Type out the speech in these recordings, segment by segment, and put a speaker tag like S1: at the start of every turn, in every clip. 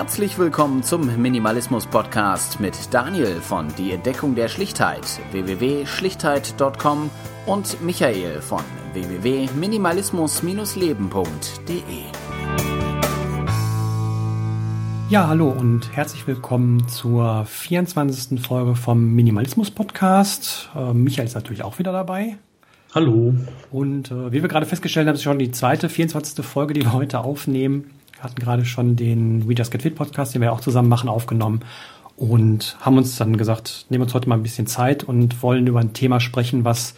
S1: Herzlich willkommen zum Minimalismus Podcast mit Daniel von Die Entdeckung der Schlichtheit www.schlichtheit.com und Michael von www.minimalismus-leben.de.
S2: Ja, hallo und herzlich willkommen zur 24. Folge vom Minimalismus Podcast. Äh, Michael ist natürlich auch wieder dabei.
S3: Hallo.
S2: Und äh, wie wir gerade festgestellt haben, ist schon die zweite, 24. Folge, die wir heute aufnehmen. Wir hatten gerade schon den We Just Get Fit Podcast, den wir auch zusammen machen, aufgenommen und haben uns dann gesagt, nehmen uns heute mal ein bisschen Zeit und wollen über ein Thema sprechen, was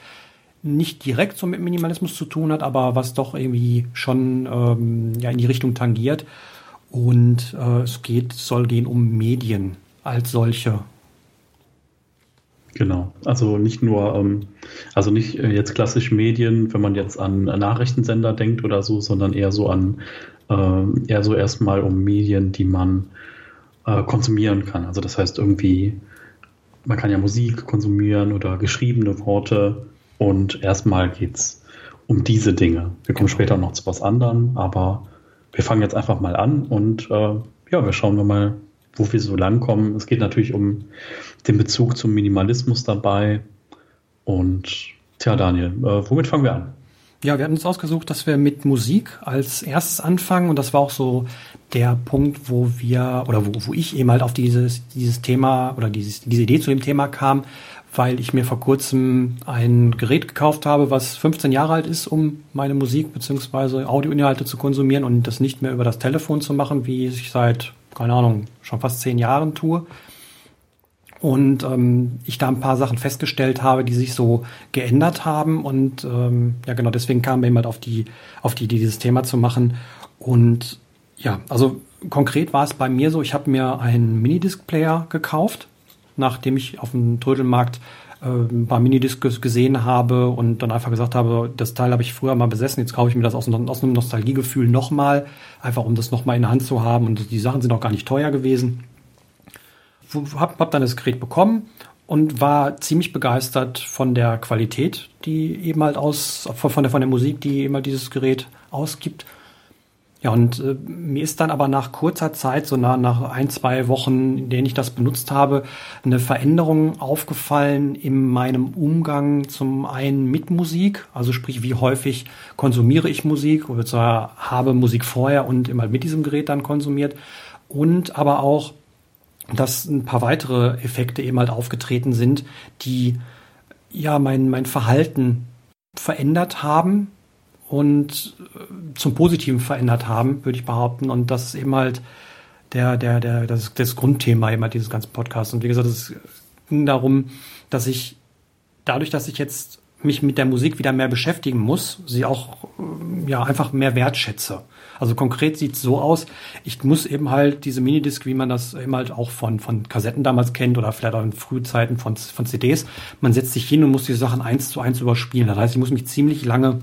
S2: nicht direkt so mit Minimalismus zu tun hat, aber was doch irgendwie schon ähm, ja, in die Richtung tangiert. Und äh, es geht, soll gehen um Medien als solche.
S3: Genau, also nicht nur, ähm, also nicht äh, jetzt klassisch Medien, wenn man jetzt an Nachrichtensender denkt oder so, sondern eher so an eher so erstmal um Medien, die man äh, konsumieren kann. Also das heißt irgendwie, man kann ja Musik konsumieren oder geschriebene Worte und erstmal geht es um diese Dinge. Wir kommen genau. später noch zu was anderem, aber wir fangen jetzt einfach mal an und äh, ja, wir schauen mal, wo wir so langkommen. Es geht natürlich um den Bezug zum Minimalismus dabei. Und tja, Daniel, äh, womit fangen wir an?
S2: Ja, wir hatten uns ausgesucht, dass wir mit Musik als erstes anfangen. Und das war auch so der Punkt, wo wir oder wo, wo ich eben halt auf dieses, dieses Thema oder dieses, diese Idee zu dem Thema kam, weil ich mir vor kurzem ein Gerät gekauft habe, was 15 Jahre alt ist, um meine Musik beziehungsweise Audioinhalte zu konsumieren und das nicht mehr über das Telefon zu machen, wie ich seit, keine Ahnung, schon fast zehn Jahren tue, und ähm, ich da ein paar Sachen festgestellt habe, die sich so geändert haben. Und ähm, ja genau deswegen kam mir jemand auf die auf die Idee dieses Thema zu machen. Und ja also konkret war es bei mir so ich habe mir einen Minidisc-Player gekauft nachdem ich auf dem Trödelmarkt äh, ein paar Minidiscs gesehen habe und dann einfach gesagt habe, das Teil habe ich früher mal besessen, jetzt kaufe ich mir das aus, aus einem Nostalgiegefühl nochmal, einfach um das nochmal in der Hand zu haben. Und die Sachen sind auch gar nicht teuer gewesen habe hab dann das Gerät bekommen und war ziemlich begeistert von der Qualität, die eben halt aus, von der, von der Musik, die eben halt dieses Gerät ausgibt. Ja, und äh, mir ist dann aber nach kurzer Zeit, so nach, nach ein, zwei Wochen, in denen ich das benutzt habe, eine Veränderung aufgefallen in meinem Umgang zum einen mit Musik, also sprich, wie häufig konsumiere ich Musik? Oder zwar habe Musik vorher und immer mit diesem Gerät dann konsumiert. Und aber auch dass ein paar weitere Effekte eben halt aufgetreten sind, die ja mein, mein Verhalten verändert haben und äh, zum Positiven verändert haben, würde ich behaupten. Und das ist eben halt der, der, der, das, das Grundthema eben halt dieses ganzen Podcasts. Und wie gesagt, es ging darum, dass ich dadurch, dass ich jetzt mich mit der Musik wieder mehr beschäftigen muss, sie auch äh, ja einfach mehr wertschätze. Also konkret sieht es so aus, ich muss eben halt diese Minidisc, wie man das eben halt auch von, von Kassetten damals kennt oder vielleicht auch in Frühzeiten von, von CDs, man setzt sich hin und muss die Sachen eins zu eins überspielen. Das heißt, ich muss mich ziemlich lange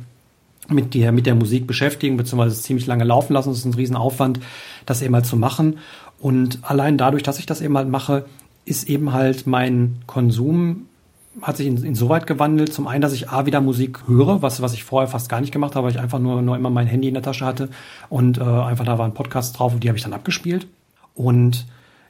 S2: mit der, mit der Musik beschäftigen, beziehungsweise ziemlich lange laufen lassen. Das ist ein Riesenaufwand, das eben halt zu machen. Und allein dadurch, dass ich das eben halt mache, ist eben halt mein Konsum hat sich in, insoweit gewandelt. Zum einen, dass ich A wieder Musik höre, was, was ich vorher fast gar nicht gemacht habe, weil ich einfach nur, nur immer mein Handy in der Tasche hatte und äh, einfach da waren Podcasts drauf und die habe ich dann abgespielt. Und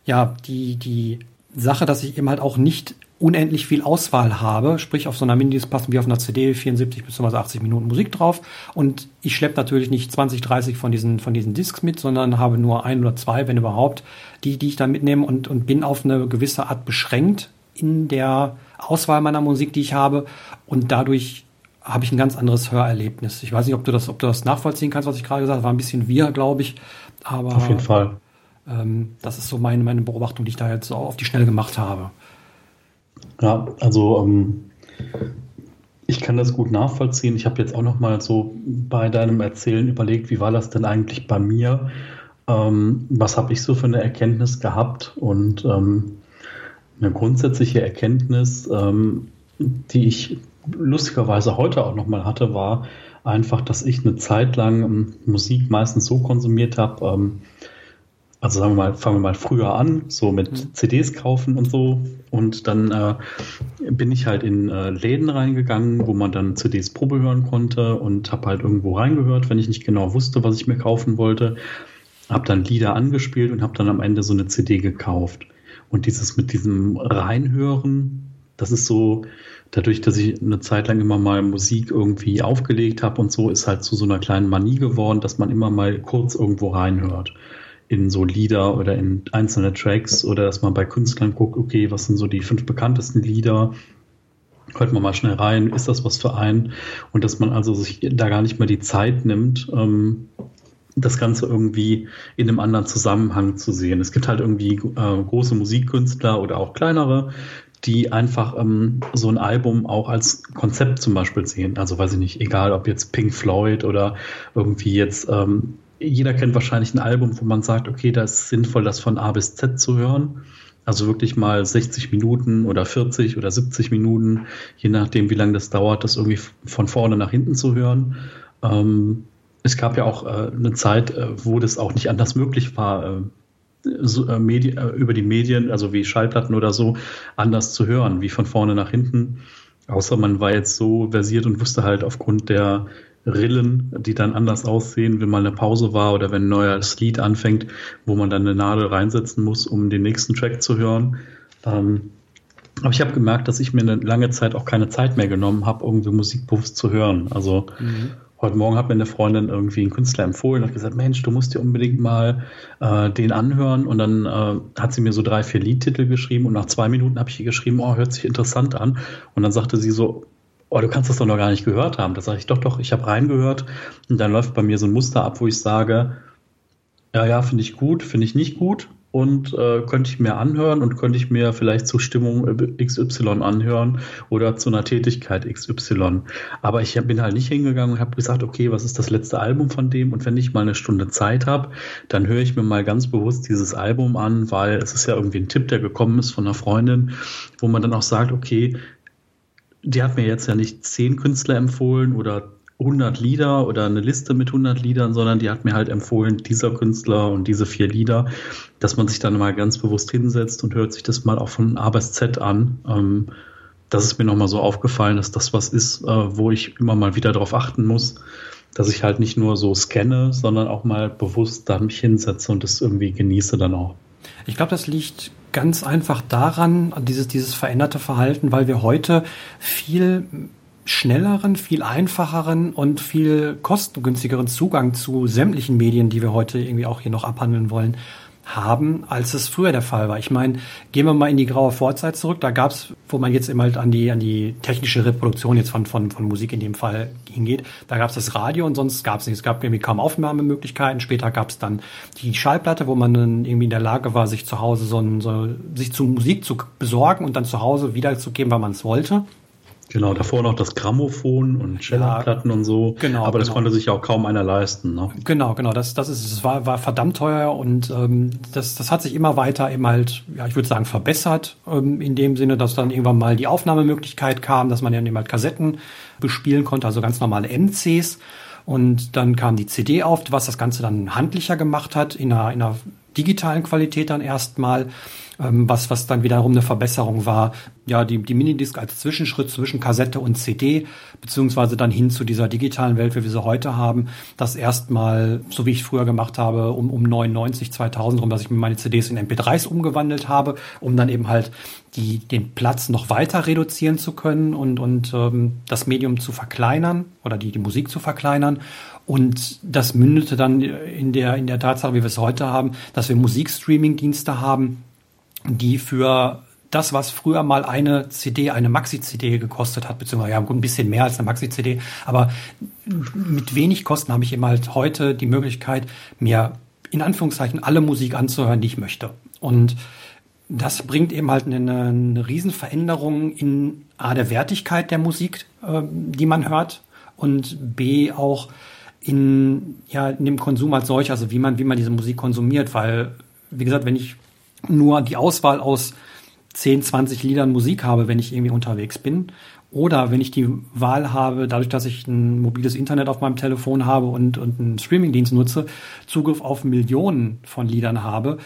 S2: ja, die, die Sache, dass ich eben halt auch nicht unendlich viel Auswahl habe, sprich auf so einer Minidisc passen wie auf einer CD 74 bis 80 Minuten Musik drauf und ich schleppe natürlich nicht 20, 30 von diesen, von diesen Discs mit, sondern habe nur ein oder zwei, wenn überhaupt, die, die ich dann mitnehme und, und bin auf eine gewisse Art beschränkt in der Auswahl meiner Musik, die ich habe. Und dadurch habe ich ein ganz anderes Hörerlebnis. Ich weiß nicht, ob du das, ob du das nachvollziehen kannst, was ich gerade gesagt habe. War ein bisschen wir, glaube ich. Aber
S3: auf jeden Fall.
S2: Ähm, das ist so meine, meine Beobachtung, die ich da jetzt so auf die Schnelle gemacht habe.
S3: Ja, also ähm, ich kann das gut nachvollziehen. Ich habe jetzt auch noch mal so bei deinem Erzählen überlegt, wie war das denn eigentlich bei mir? Ähm, was habe ich so für eine Erkenntnis gehabt? Und ähm, eine grundsätzliche Erkenntnis, ähm, die ich lustigerweise heute auch nochmal hatte, war einfach, dass ich eine Zeit lang ähm, Musik meistens so konsumiert habe, ähm, also sagen wir mal, fangen wir mal früher an, so mit mhm. CDs kaufen und so. Und dann äh, bin ich halt in äh, Läden reingegangen, wo man dann CDs Probe hören konnte und habe halt irgendwo reingehört, wenn ich nicht genau wusste, was ich mir kaufen wollte. habe dann Lieder angespielt und habe dann am Ende so eine CD gekauft. Und dieses mit diesem Reinhören, das ist so, dadurch, dass ich eine Zeit lang immer mal Musik irgendwie aufgelegt habe und so, ist halt zu so einer kleinen Manie geworden, dass man immer mal kurz irgendwo reinhört in so Lieder oder in einzelne Tracks oder dass man bei Künstlern guckt, okay, was sind so die fünf bekanntesten Lieder, hört man mal schnell rein, ist das was für einen? Und dass man also sich da gar nicht mehr die Zeit nimmt, ähm, das Ganze irgendwie in einem anderen Zusammenhang zu sehen. Es gibt halt irgendwie äh, große Musikkünstler oder auch kleinere, die einfach ähm, so ein Album auch als Konzept zum Beispiel sehen. Also weiß ich nicht, egal ob jetzt Pink Floyd oder irgendwie jetzt, ähm, jeder kennt wahrscheinlich ein Album, wo man sagt, okay, da ist sinnvoll, das von A bis Z zu hören. Also wirklich mal 60 Minuten oder 40 oder 70 Minuten, je nachdem, wie lange das dauert, das irgendwie von vorne nach hinten zu hören. Ähm, es gab ja auch äh, eine Zeit, äh, wo das auch nicht anders möglich war, äh, so, äh, Medi über die Medien, also wie Schallplatten oder so, anders zu hören, wie von vorne nach hinten. Außer man war jetzt so versiert und wusste halt aufgrund der Rillen, die dann anders aussehen, wenn mal eine Pause war oder wenn ein neues Lied anfängt, wo man dann eine Nadel reinsetzen muss, um den nächsten Track zu hören. Ähm, aber ich habe gemerkt, dass ich mir eine lange Zeit auch keine Zeit mehr genommen habe, irgendwie Musik bewusst zu hören. Also mhm. Heute Morgen hat mir eine Freundin irgendwie einen Künstler empfohlen und gesagt, Mensch, du musst dir unbedingt mal äh, den anhören. Und dann äh, hat sie mir so drei, vier Liedtitel geschrieben und nach zwei Minuten habe ich ihr geschrieben, oh, hört sich interessant an. Und dann sagte sie so, oh, du kannst das doch noch gar nicht gehört haben. Da sage ich, doch, doch, ich habe reingehört. Und dann läuft bei mir so ein Muster ab, wo ich sage, ja, ja, finde ich gut, finde ich nicht gut und äh, könnte ich mir anhören und könnte ich mir vielleicht zur Stimmung XY anhören oder zu einer Tätigkeit XY. Aber ich bin halt nicht hingegangen und habe gesagt, okay, was ist das letzte Album von dem? Und wenn ich mal eine Stunde Zeit habe, dann höre ich mir mal ganz bewusst dieses Album an, weil es ist ja irgendwie ein Tipp, der gekommen ist von einer Freundin, wo man dann auch sagt, okay, die hat mir jetzt ja nicht zehn Künstler empfohlen oder 100 Lieder oder eine Liste mit 100 Liedern, sondern die hat mir halt empfohlen, dieser Künstler und diese vier Lieder, dass man sich dann mal ganz bewusst hinsetzt und hört sich das mal auch von A bis Z an. Ähm, das ist mir nochmal so aufgefallen, dass das was ist, äh, wo ich immer mal wieder darauf achten muss, dass ich halt nicht nur so scanne, sondern auch mal bewusst da mich hinsetze und das irgendwie genieße dann auch.
S2: Ich glaube, das liegt ganz einfach daran, dieses, dieses veränderte Verhalten, weil wir heute viel schnelleren, viel einfacheren und viel kostengünstigeren Zugang zu sämtlichen Medien, die wir heute irgendwie auch hier noch abhandeln wollen, haben, als es früher der Fall war. Ich meine, gehen wir mal in die graue Vorzeit zurück. Da gab es, wo man jetzt eben halt an die, an die technische Reproduktion jetzt von, von, von Musik in dem Fall hingeht, da gab es das Radio und sonst gab es nicht. Es gab irgendwie kaum Aufnahmemöglichkeiten. Später gab es dann die Schallplatte, wo man dann irgendwie in der Lage war, sich zu Hause so, so sich zu Musik zu besorgen und dann zu Hause wiederzugeben, weil man es wollte.
S3: Genau, davor noch das Grammophon und Celloplatten ja, und so. Genau. Aber das genau. konnte sich ja auch kaum einer leisten. Ne?
S2: Genau, genau. Das, das ist, es war, war verdammt teuer und ähm, das, das hat sich immer weiter eben halt, ja, ich würde sagen, verbessert. Ähm, in dem Sinne, dass dann irgendwann mal die Aufnahmemöglichkeit kam, dass man ja eben halt Kassetten bespielen konnte, also ganz normale MCs. Und dann kam die CD auf, was das Ganze dann handlicher gemacht hat, in einer, in einer digitalen Qualität dann erstmal. Ähm, was, was dann wiederum eine Verbesserung war. Ja, die, die Minidisc als Zwischenschritt zwischen Kassette und CD, beziehungsweise dann hin zu dieser digitalen Welt, wie wir sie heute haben, das erstmal, so wie ich früher gemacht habe, um, um 99, 2000 rum, dass ich mir meine CDs in MP3s umgewandelt habe, um dann eben halt die, den Platz noch weiter reduzieren zu können und, und ähm, das Medium zu verkleinern oder die, die Musik zu verkleinern. Und das mündete dann in der, in der Tatsache, wie wir es heute haben, dass wir Musikstreaming-Dienste haben, die für das, was früher mal eine CD, eine Maxi-CD gekostet hat, beziehungsweise ja, ein bisschen mehr als eine Maxi-CD, aber mit wenig Kosten habe ich eben halt heute die Möglichkeit, mir in Anführungszeichen alle Musik anzuhören, die ich möchte. Und das bringt eben halt eine, eine Riesenveränderung in A, der Wertigkeit der Musik, äh, die man hört, und B, auch in, ja, in dem Konsum als solch, also wie man, wie man diese Musik konsumiert, weil, wie gesagt, wenn ich nur die Auswahl aus 10, 20 Liedern Musik habe, wenn ich irgendwie unterwegs bin. Oder wenn ich die Wahl habe, dadurch, dass ich ein mobiles Internet auf meinem Telefon habe und, und einen Streamingdienst nutze, Zugriff auf Millionen von Liedern habe.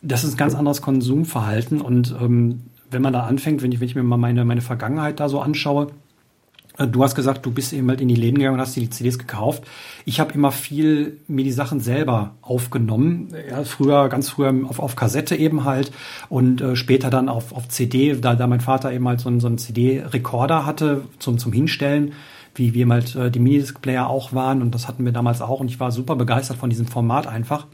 S2: Das ist ein ganz anderes Konsumverhalten. Und ähm, wenn man da anfängt, wenn ich, wenn ich mir mal meine, meine Vergangenheit da so anschaue, du hast gesagt, du bist eben halt in die Läden gegangen und hast dir die CDs gekauft. Ich habe immer viel mir die Sachen selber aufgenommen. Ja, früher, ganz früher auf, auf Kassette eben halt und äh, später dann auf, auf CD, da, da mein Vater eben halt so, einen, so einen CD-Rekorder hatte zum, zum Hinstellen, wie, eben halt äh, die Minidisc-Player auch waren und das hatten wir damals auch und ich war super begeistert von diesem Format einfach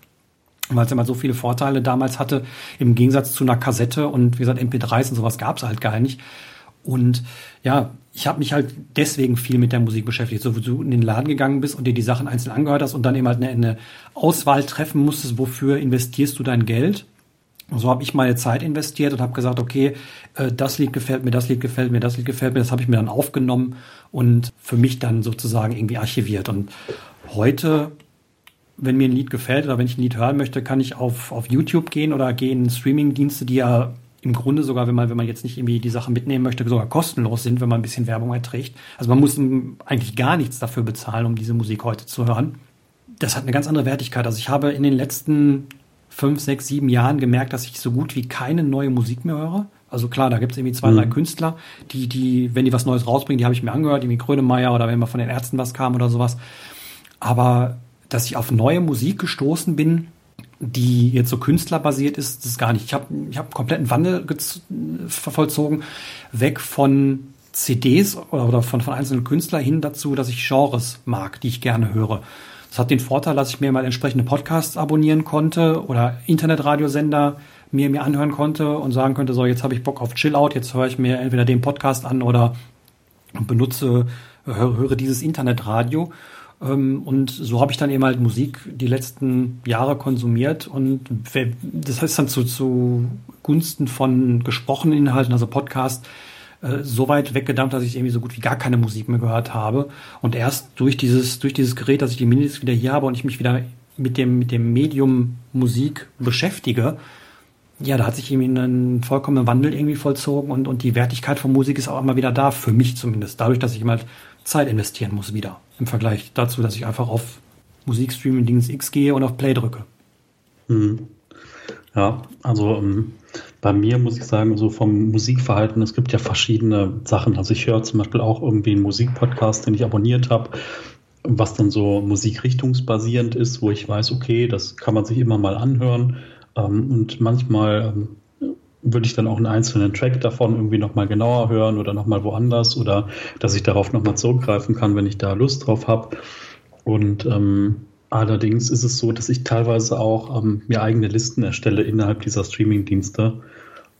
S2: weil es immer so viele Vorteile damals hatte, im Gegensatz zu einer Kassette und wie gesagt MP3s und sowas gab es halt gar nicht. Und ja, ich habe mich halt deswegen viel mit der Musik beschäftigt. So, wo du in den Laden gegangen bist und dir die Sachen einzeln angehört hast und dann eben halt eine, eine Auswahl treffen musstest, wofür investierst du dein Geld. Und so habe ich meine Zeit investiert und habe gesagt, okay, äh, das Lied gefällt mir, das Lied gefällt mir, das Lied gefällt mir. Das habe ich mir dann aufgenommen und für mich dann sozusagen irgendwie archiviert. Und heute, wenn mir ein Lied gefällt oder wenn ich ein Lied hören möchte, kann ich auf, auf YouTube gehen oder gehen in Streamingdienste, die ja im Grunde sogar, wenn man, wenn man jetzt nicht irgendwie die Sache mitnehmen möchte, sogar kostenlos sind, wenn man ein bisschen Werbung erträgt. Also man muss eigentlich gar nichts dafür bezahlen, um diese Musik heute zu hören. Das hat eine ganz andere Wertigkeit. Also ich habe in den letzten fünf, sechs, sieben Jahren gemerkt, dass ich so gut wie keine neue Musik mehr höre. Also klar, da gibt es irgendwie zwei, mhm. drei Künstler, die, die, wenn die was Neues rausbringen, die habe ich mir angehört, irgendwie Grönemeyer oder wenn mal von den Ärzten was kam oder sowas. Aber dass ich auf neue Musik gestoßen bin, die jetzt so künstlerbasiert ist, das ist gar nicht. Ich habe ich hab einen kompletten Wandel vollzogen, weg von CDs oder von, von einzelnen Künstlern hin dazu, dass ich Genres mag, die ich gerne höre. Das hat den Vorteil, dass ich mir mal entsprechende Podcasts abonnieren konnte oder Internetradiosender mir, mir anhören konnte und sagen könnte, so, jetzt habe ich Bock auf Chillout, jetzt höre ich mir entweder den Podcast an oder benutze, höre, höre dieses Internetradio. Ähm, und so habe ich dann eben halt Musik die letzten Jahre konsumiert und das heißt dann zu, zu Gunsten von gesprochenen Inhalten, also Podcast, äh, so weit weggedampft, dass ich irgendwie so gut wie gar keine Musik mehr gehört habe. Und erst durch dieses, durch dieses Gerät, dass ich die Minis wieder hier habe und ich mich wieder mit dem, mit dem Medium Musik beschäftige, ja, da hat sich irgendwie ein vollkommener Wandel irgendwie vollzogen und, und die Wertigkeit von Musik ist auch immer wieder da, für mich zumindest. Dadurch, dass ich mal Zeit investieren muss wieder. Im Vergleich dazu, dass ich einfach auf Musikstreaming-Dings X gehe und auf Play drücke.
S3: Hm. Ja, also ähm, bei mir muss ich sagen, so vom Musikverhalten, es gibt ja verschiedene Sachen. Also ich höre zum Beispiel auch irgendwie einen Musikpodcast, den ich abonniert habe, was dann so musikrichtungsbasierend ist, wo ich weiß, okay, das kann man sich immer mal anhören. Ähm, und manchmal ähm, würde ich dann auch einen einzelnen Track davon irgendwie nochmal genauer hören oder nochmal woanders oder dass ich darauf nochmal zurückgreifen kann, wenn ich da Lust drauf habe. Und ähm, allerdings ist es so, dass ich teilweise auch ähm, mir eigene Listen erstelle innerhalb dieser Streaming-Dienste.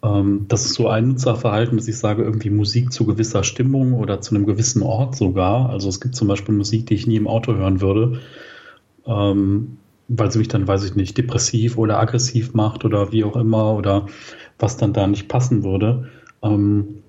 S3: Ähm, das ist so ein Nutzerverhalten, dass ich sage, irgendwie Musik zu gewisser Stimmung oder zu einem gewissen Ort sogar. Also es gibt zum Beispiel Musik, die ich nie im Auto hören würde. Ähm, weil sie mich dann, weiß ich nicht, depressiv oder aggressiv macht oder wie auch immer oder was dann da nicht passen würde. Ähm,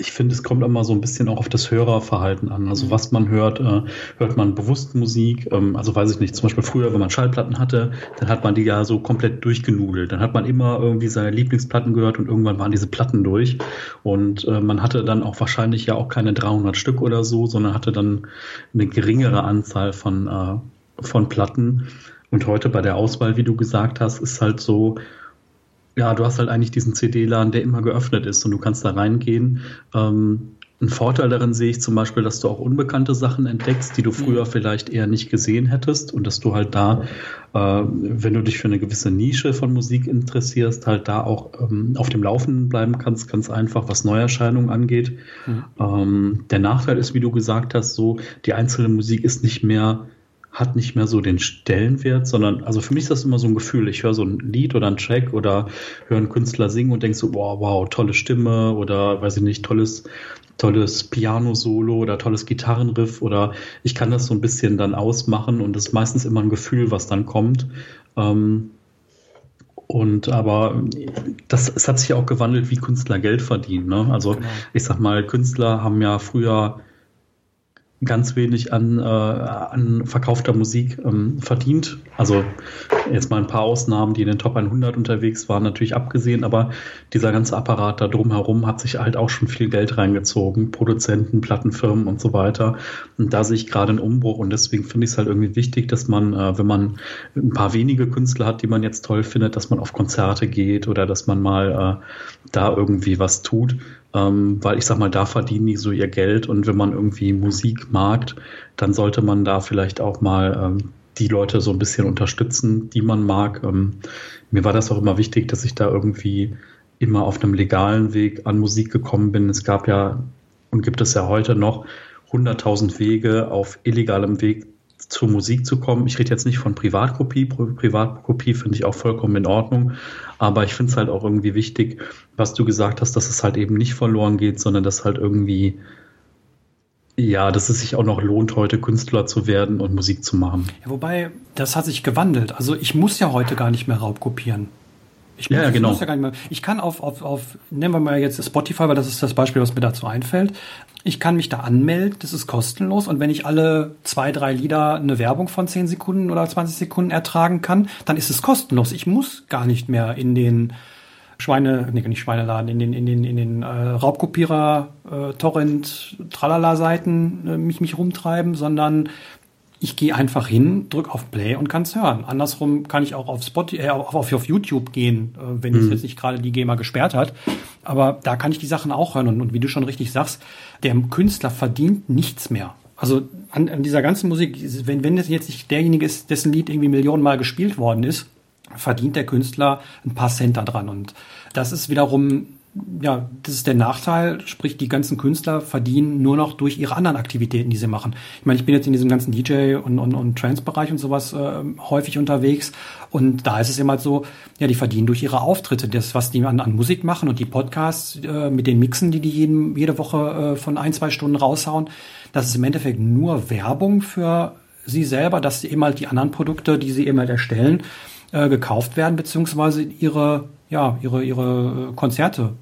S3: ich finde, es kommt immer so ein bisschen auch auf das Hörerverhalten an. Also was man hört, äh, hört man bewusst Musik. Ähm, also weiß ich nicht, zum Beispiel früher, wenn man Schallplatten hatte, dann hat man die ja so komplett durchgenudelt. Dann hat man immer irgendwie seine Lieblingsplatten gehört und irgendwann waren diese Platten durch. Und äh, man hatte dann auch wahrscheinlich ja auch keine 300 Stück oder so, sondern hatte dann eine geringere Anzahl von, äh, von Platten. Und heute bei der Auswahl, wie du gesagt hast, ist halt so, ja, du hast halt eigentlich diesen CD-Laden, der immer geöffnet ist und du kannst da reingehen. Ähm, ein Vorteil darin sehe ich zum Beispiel, dass du auch unbekannte Sachen entdeckst, die du früher mhm. vielleicht eher nicht gesehen hättest und dass du halt da, äh, wenn du dich für eine gewisse Nische von Musik interessierst, halt da auch ähm, auf dem Laufenden bleiben kannst, ganz einfach, was Neuerscheinungen angeht. Mhm. Ähm, der Nachteil ist, wie du gesagt hast, so, die einzelne Musik ist nicht mehr hat nicht mehr so den Stellenwert, sondern, also für mich ist das immer so ein Gefühl, ich höre so ein Lied oder einen Track oder höre einen Künstler singen und denke so, wow, wow, tolle Stimme oder, weiß ich nicht, tolles, tolles Piano-Solo oder tolles Gitarrenriff oder ich kann das so ein bisschen dann ausmachen und es ist meistens immer ein Gefühl, was dann kommt. Ähm, und aber das, es hat sich ja auch gewandelt, wie Künstler Geld verdienen. Ne? Also genau. ich sag mal, Künstler haben ja früher ganz wenig an, äh, an verkaufter Musik ähm, verdient. Also jetzt mal ein paar Ausnahmen, die in den Top 100 unterwegs waren, natürlich abgesehen, aber dieser ganze Apparat da drumherum hat sich halt auch schon viel Geld reingezogen. Produzenten, Plattenfirmen und so weiter. Und da sehe ich gerade einen Umbruch und deswegen finde ich es halt irgendwie wichtig, dass man, äh, wenn man ein paar wenige Künstler hat, die man jetzt toll findet, dass man auf Konzerte geht oder dass man mal äh, da irgendwie was tut ähm, weil ich sag mal, da verdienen die so ihr Geld und wenn man irgendwie Musik mag, dann sollte man da vielleicht auch mal ähm, die Leute so ein bisschen unterstützen, die man mag. Ähm, mir war das auch immer wichtig, dass ich da irgendwie immer auf einem legalen Weg an Musik gekommen bin. Es gab ja und gibt es ja heute noch 100.000 Wege auf illegalem Weg zur Musik zu kommen. Ich rede jetzt nicht von Privatkopie. Privatkopie finde ich auch vollkommen in Ordnung. Aber ich finde es halt auch irgendwie wichtig, was du gesagt hast, dass es halt eben nicht verloren geht, sondern dass halt irgendwie, ja, dass es sich auch noch lohnt, heute Künstler zu werden und Musik zu machen.
S2: Ja, wobei, das hat sich gewandelt. Also ich muss ja heute gar nicht mehr Raubkopieren. Ich,
S3: ja, ja, genau.
S2: ja gar nicht mehr. Ich kann auf, auf, auf, nennen wir mal jetzt Spotify, weil das ist das Beispiel, was mir dazu einfällt. Ich kann mich da anmelden, das ist kostenlos. Und wenn ich alle zwei, drei Lieder eine Werbung von 10 Sekunden oder 20 Sekunden ertragen kann, dann ist es kostenlos. Ich muss gar nicht mehr in den Schweine, nee, nicht Schweineladen, in den, in den, in den äh, Raubkopierer, äh, Torrent, Tralala-Seiten äh, mich, mich rumtreiben, sondern ich gehe einfach hin, drücke auf Play und kann es hören. Andersrum kann ich auch auf Spotify, äh, auf, auf, YouTube gehen, äh, wenn mhm. es jetzt nicht gerade die GEMA gesperrt hat. Aber da kann ich die Sachen auch hören. Und, und, wie du schon richtig sagst, der Künstler verdient nichts mehr. Also an, an dieser ganzen Musik, wenn, wenn das jetzt nicht derjenige ist, dessen Lied irgendwie Millionenmal gespielt worden ist, verdient der Künstler ein paar Cent daran. Und das ist wiederum ja, das ist der Nachteil, sprich die ganzen Künstler verdienen nur noch durch ihre anderen Aktivitäten, die sie machen. Ich meine, ich bin jetzt in diesem ganzen DJ und, und, und Trance-Bereich und sowas äh, häufig unterwegs und da ist es immer halt so, ja, die verdienen durch ihre Auftritte, das, was die an, an Musik machen und die Podcasts äh, mit den Mixen, die die jeden, jede Woche äh, von ein, zwei Stunden raushauen, das ist im Endeffekt nur Werbung für sie selber, dass sie eben halt die anderen Produkte, die sie eben halt erstellen, äh, gekauft werden, beziehungsweise ihre ja, ihre, ihre Konzerte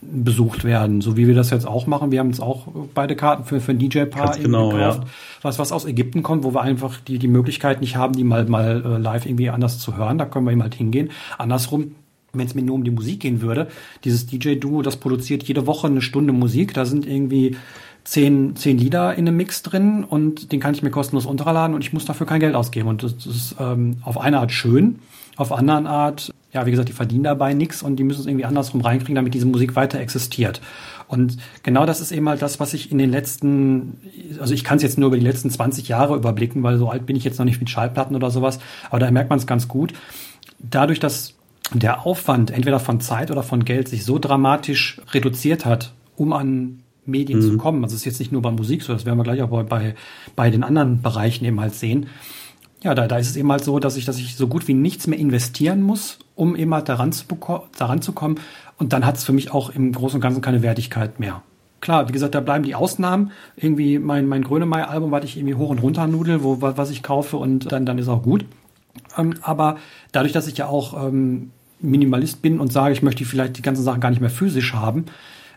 S2: besucht werden, so wie wir das jetzt auch machen. Wir haben jetzt auch beide Karten für, für ein DJ-Paar
S3: genau, gekauft, ja.
S2: was, was aus Ägypten kommt, wo wir einfach die, die Möglichkeit nicht haben, die mal, mal äh, live irgendwie anders zu hören. Da können wir eben halt hingehen. Andersrum, wenn es mir nur um die Musik gehen würde, dieses DJ-Duo, das produziert jede Woche eine Stunde Musik. Da sind irgendwie zehn, zehn Lieder in einem Mix drin und den kann ich mir kostenlos unterladen und ich muss dafür kein Geld ausgeben. Und das, ist ähm, auf eine Art schön, auf anderen Art ja, wie gesagt, die verdienen dabei nichts und die müssen es irgendwie andersrum reinkriegen, damit diese Musik weiter existiert. Und genau das ist eben halt das, was ich in den letzten, also ich kann es jetzt nur über die letzten 20 Jahre überblicken, weil so alt bin ich jetzt noch nicht mit Schallplatten oder sowas, aber da merkt man es ganz gut. Dadurch, dass der Aufwand entweder von Zeit oder von Geld sich so dramatisch reduziert hat, um an Medien mhm. zu kommen. Also es ist jetzt nicht nur bei Musik so, das werden wir gleich auch bei, bei den anderen Bereichen eben halt sehen ja, da, da ist es eben halt so, dass ich, dass ich so gut wie nichts mehr investieren muss, um eben halt daran zu, daran zu kommen. Und dann hat es für mich auch im Großen und Ganzen keine Wertigkeit mehr. Klar, wie gesagt, da bleiben die Ausnahmen. Irgendwie mein, mein Grönemeyer-Album, was ich irgendwie hoch und runter nudel, wo, was ich kaufe und dann, dann ist auch gut. Ähm, aber dadurch, dass ich ja auch ähm, Minimalist bin und sage, ich möchte vielleicht die ganzen Sachen gar nicht mehr physisch haben,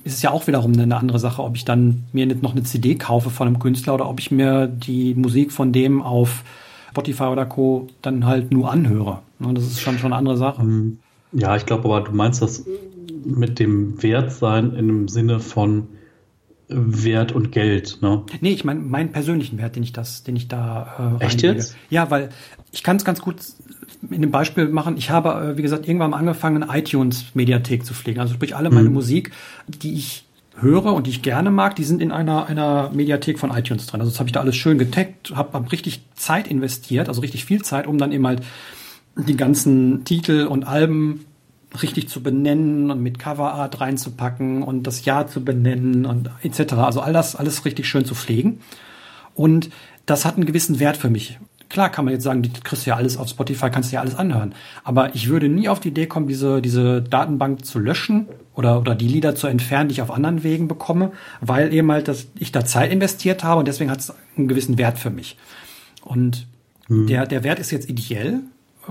S2: ist es ja auch wiederum eine andere Sache, ob ich dann mir nicht noch eine CD kaufe von einem Künstler oder ob ich mir die Musik von dem auf Spotify oder Co. dann halt nur anhöre. Ne, das ist schon schon eine andere Sache. Mhm.
S3: Ja, ich glaube aber, du meinst das mit dem Wertsein in dem Sinne von Wert und Geld, ne?
S2: Nee, ich meine meinen persönlichen Wert, den ich das, den ich da
S3: äh, Echt jetzt?
S2: Ja, weil ich kann es ganz gut in dem Beispiel machen. Ich habe, äh, wie gesagt, irgendwann angefangen, iTunes-Mediathek zu pflegen. Also sprich alle meine mhm. Musik, die ich höre und die ich gerne mag, die sind in einer, einer Mediathek von iTunes drin. Also das habe ich da alles schön getaggt, habe hab richtig Zeit investiert, also richtig viel Zeit, um dann eben halt die ganzen Titel und Alben richtig zu benennen und mit Coverart reinzupacken und das Jahr zu benennen und etc. Also all das alles richtig schön zu pflegen. Und das hat einen gewissen Wert für mich. Klar kann man jetzt sagen, du kriegst ja alles auf Spotify, kannst du ja alles anhören. Aber ich würde nie auf die Idee kommen, diese, diese Datenbank zu löschen oder, oder die Lieder zu entfernen, die ich auf anderen Wegen bekomme, weil eben halt, dass ich da Zeit investiert habe und deswegen hat es einen gewissen Wert für mich. Und mhm. der, der Wert ist jetzt ideell,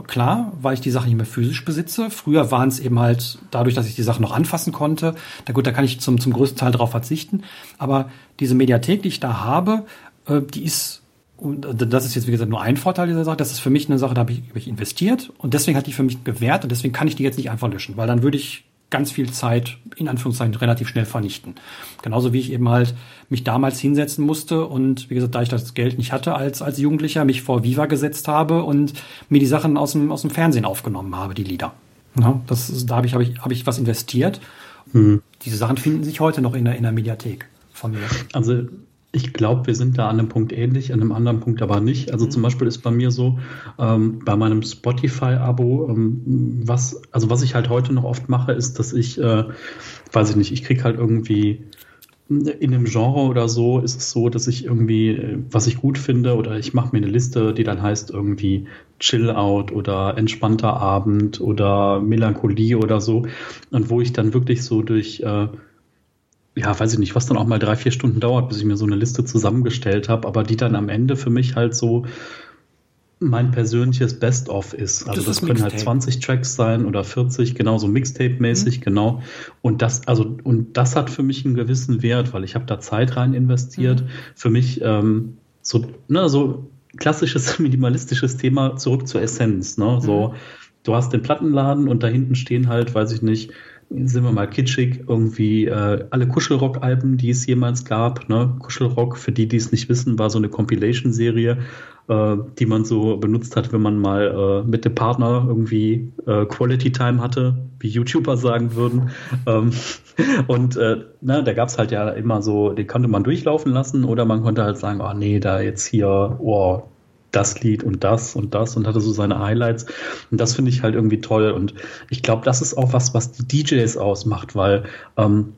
S2: klar, weil ich die Sache nicht mehr physisch besitze. Früher waren es eben halt dadurch, dass ich die Sache noch anfassen konnte. Da gut, da kann ich zum, zum größten Teil darauf verzichten. Aber diese Mediathek, die ich da habe, äh, die ist und das ist jetzt, wie gesagt, nur ein Vorteil dieser Sache. Das ist für mich eine Sache, da habe ich, hab ich investiert und deswegen hat die für mich gewährt und deswegen kann ich die jetzt nicht einfach löschen, weil dann würde ich ganz viel Zeit in Anführungszeichen relativ schnell vernichten. Genauso wie ich eben halt mich damals hinsetzen musste und wie gesagt, da ich das Geld nicht hatte als, als Jugendlicher, mich vor Viva gesetzt habe und mir die Sachen aus dem, aus dem Fernsehen aufgenommen habe, die Lieder. Ja, das ist, da habe ich, hab ich, hab ich was investiert hm. diese Sachen finden sich heute noch in der, in der Mediathek von mir.
S3: Also ich glaube, wir sind da an einem Punkt ähnlich, an einem anderen Punkt aber nicht. Also mhm. zum Beispiel ist bei mir so, ähm, bei meinem Spotify-Abo, ähm, was, also was ich halt heute noch oft mache, ist, dass ich, äh, weiß ich nicht, ich kriege halt irgendwie in einem Genre oder so ist es so, dass ich irgendwie, äh, was ich gut finde, oder ich mache mir eine Liste, die dann heißt irgendwie Chill Out oder entspannter Abend oder Melancholie oder so. Und wo ich dann wirklich so durch äh, ja, weiß ich nicht, was dann auch mal drei, vier Stunden dauert, bis ich mir so eine Liste zusammengestellt habe, aber die dann am Ende für mich halt so mein persönliches Best-of ist. Also das, das können halt 20 Tracks sein oder 40, genauso Mixtape-mäßig, mhm. genau. Und das, also, und das hat für mich einen gewissen Wert, weil ich habe da Zeit rein investiert. Mhm. Für mich ähm, so, ne, so klassisches minimalistisches Thema zurück zur Essenz. Ne? So, mhm. du hast den Plattenladen und da hinten stehen halt, weiß ich nicht, sind wir mal kitschig, irgendwie äh, alle Kuschelrock-Alben, die es jemals gab. Ne? Kuschelrock, für die, die es nicht wissen, war so eine Compilation-Serie, äh, die man so benutzt hat, wenn man mal äh, mit dem Partner irgendwie äh, Quality Time hatte, wie YouTuber sagen würden. Ähm, und äh, na, da gab es halt ja immer so, den konnte man durchlaufen lassen oder man konnte halt sagen, oh nee, da jetzt hier, oh, das Lied und das und das und hatte so seine Highlights. Und das finde ich halt irgendwie toll. Und ich glaube, das ist auch was, was die DJs ausmacht, weil ähm,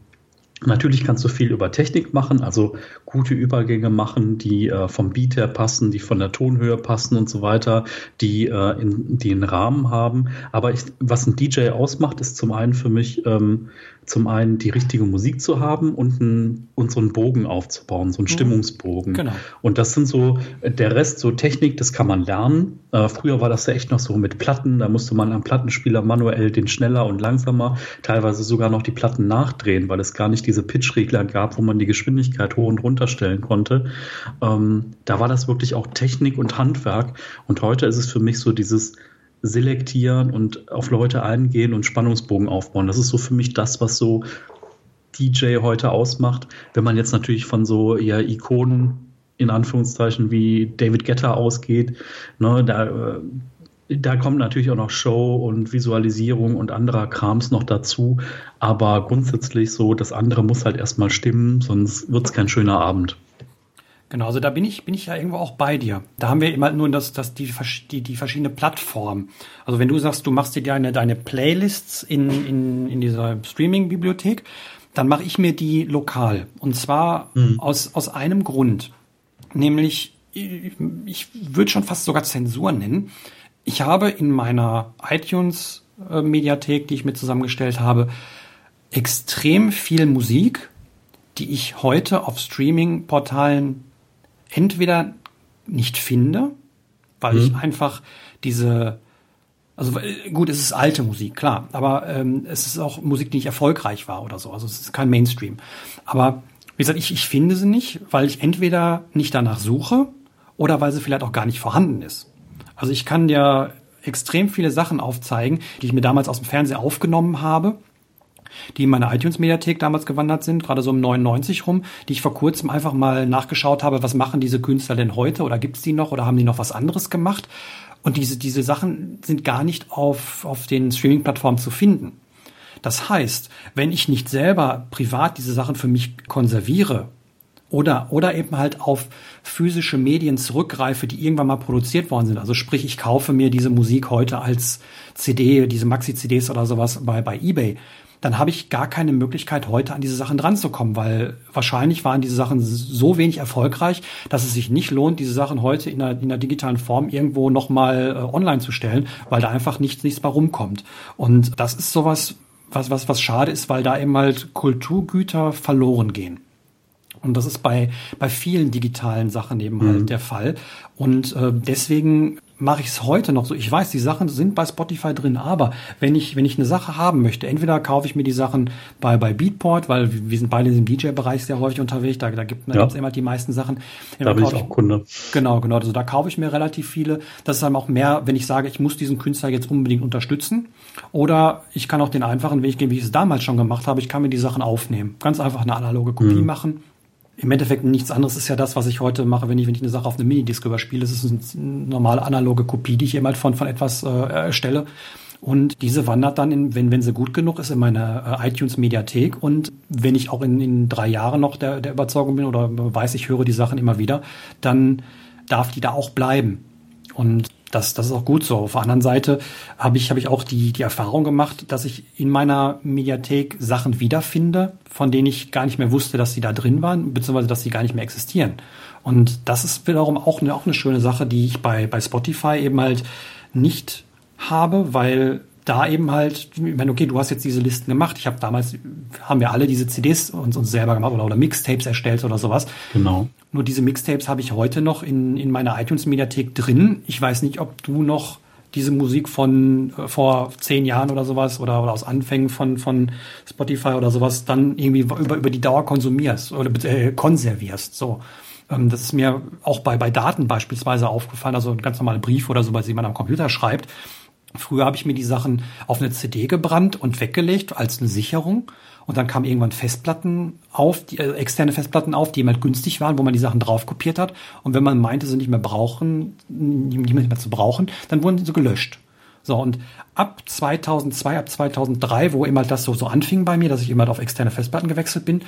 S3: Natürlich kannst du viel über Technik machen, also gute Übergänge machen, die äh, vom Beat her passen, die von der Tonhöhe passen und so weiter, die, äh, in, die einen Rahmen haben. Aber ich, was ein DJ ausmacht, ist zum einen für mich ähm, zum einen die richtige Musik zu haben und, ein, und so einen Bogen aufzubauen, so einen mhm. Stimmungsbogen. Genau. Und das sind so, der Rest, so Technik, das kann man lernen. Äh, früher war das ja echt noch so mit Platten, da musste man am Plattenspieler manuell den schneller und langsamer, teilweise sogar noch die Platten nachdrehen, weil es gar nicht diese Pitch-Regler gab, wo man die Geschwindigkeit hoch und runter stellen konnte. Ähm, da war das wirklich auch Technik und Handwerk. Und heute ist es für mich so dieses, selektieren und auf Leute eingehen und Spannungsbogen aufbauen. Das ist so für mich das, was so DJ heute ausmacht. Wenn man jetzt natürlich von so ja, Ikonen in Anführungszeichen wie David Guetta ausgeht, ne, da, äh, da kommt natürlich auch noch Show und Visualisierung und anderer Krams noch dazu. Aber grundsätzlich so, das andere muss halt erstmal stimmen, sonst wird es kein schöner Abend.
S2: Genau, also da bin ich, bin ich ja irgendwo auch bei dir. Da haben wir immer nur das, das, die, die, die verschiedene Plattformen. Also wenn du sagst, du machst dir deine, deine Playlists in, in, in dieser Streaming-Bibliothek, dann mache ich mir die lokal. Und zwar mhm. aus, aus einem Grund. Nämlich, ich, würde schon fast sogar Zensur nennen. Ich habe in meiner iTunes-Mediathek, die ich mir zusammengestellt habe, extrem viel Musik, die ich heute auf Streaming-Portalen entweder nicht finde, weil mhm. ich einfach diese, also gut, es ist alte Musik, klar, aber ähm, es ist auch Musik, die nicht erfolgreich war oder so. Also es ist kein Mainstream. Aber wie gesagt, ich, ich finde sie nicht, weil ich entweder nicht danach suche oder weil sie vielleicht auch gar nicht vorhanden ist. Also ich kann dir extrem viele Sachen aufzeigen, die ich mir damals aus dem Fernsehen aufgenommen habe die in meine iTunes-Mediathek damals gewandert sind, gerade so um 99 rum, die ich vor kurzem einfach mal nachgeschaut habe, was machen diese Künstler denn heute oder gibt's die noch oder haben die noch was anderes gemacht? Und diese, diese Sachen sind gar nicht auf, auf den Streaming-Plattformen zu finden. Das heißt, wenn ich nicht selber privat diese Sachen für mich konserviere oder, oder eben halt auf physische Medien zurückgreife, die irgendwann mal produziert worden sind. Also sprich, ich kaufe mir diese Musik heute als CD, diese Maxi-CDs oder sowas bei, bei eBay dann habe ich gar keine Möglichkeit, heute an diese Sachen dranzukommen, weil wahrscheinlich waren diese Sachen so wenig erfolgreich, dass es sich nicht lohnt, diese Sachen heute in einer, in einer digitalen Form irgendwo nochmal äh, online zu stellen, weil da einfach nichts, nichts bei rumkommt. Und das ist sowas, was, was, was schade ist, weil da eben halt Kulturgüter verloren gehen. Und das ist bei, bei vielen digitalen Sachen eben halt mhm. der Fall. Und äh, deswegen mache ich es heute noch so. Ich weiß, die Sachen sind bei Spotify drin, aber wenn ich, wenn ich eine Sache haben möchte, entweder kaufe ich mir die Sachen bei, bei Beatport, weil wir sind beide im DJ-Bereich sehr häufig unterwegs, da, da gibt es ja. immer die meisten Sachen.
S3: Da bin ich auch Kunde.
S2: Genau, genau. Also da kaufe ich mir relativ viele. Das ist dann auch mehr, wenn ich sage, ich muss diesen Künstler jetzt unbedingt unterstützen. Oder ich kann auch den einfachen Weg gehen, wie ich es damals schon gemacht habe. Ich kann mir die Sachen aufnehmen. Ganz einfach eine analoge Kopie mhm. machen im Endeffekt nichts anderes ist ja das, was ich heute mache, wenn ich, wenn ich eine Sache auf eine Minidisc überspiele. Es ist eine normale analoge Kopie, die ich eben halt von, von etwas äh, erstelle. Und diese wandert dann, in, wenn, wenn sie gut genug ist, in meine äh, iTunes-Mediathek. Und wenn ich auch in, in drei Jahren noch der, der Überzeugung bin oder weiß, ich höre die Sachen immer wieder, dann darf die da auch bleiben. Und das, das ist auch gut so. Auf der anderen Seite habe ich, habe ich auch die, die Erfahrung gemacht, dass ich in meiner Mediathek Sachen wiederfinde, von denen ich gar nicht mehr wusste, dass sie da drin waren, beziehungsweise dass sie gar nicht mehr existieren. Und das ist wiederum auch eine, auch eine schöne Sache, die ich bei, bei Spotify eben halt nicht habe, weil da eben halt, ich meine, okay, du hast jetzt diese Listen gemacht. Ich habe damals, haben wir alle diese CDs uns, uns selber gemacht oder, oder Mixtapes erstellt oder sowas.
S3: Genau.
S2: Nur diese Mixtapes habe ich heute noch in, in meiner iTunes-Mediathek drin. Ich weiß nicht, ob du noch diese Musik von äh, vor zehn Jahren oder sowas oder, oder aus Anfängen von, von Spotify oder sowas dann irgendwie über, über die Dauer konsumierst oder äh, konservierst. So. Ähm, das ist mir auch bei, bei Daten beispielsweise aufgefallen, also ein ganz normaler Brief oder so, die man am Computer schreibt. Früher habe ich mir die Sachen auf eine CD gebrannt und weggelegt als eine Sicherung. Und dann kamen irgendwann Festplatten auf, die, äh, externe Festplatten auf, die immer günstig waren, wo man die Sachen drauf kopiert hat. Und wenn man meinte, sie nicht mehr brauchen, nicht mehr zu brauchen, dann wurden sie gelöscht. So, und ab 2002, ab 2003, wo immer das so, so anfing bei mir, dass ich immer auf externe Festplatten gewechselt bin,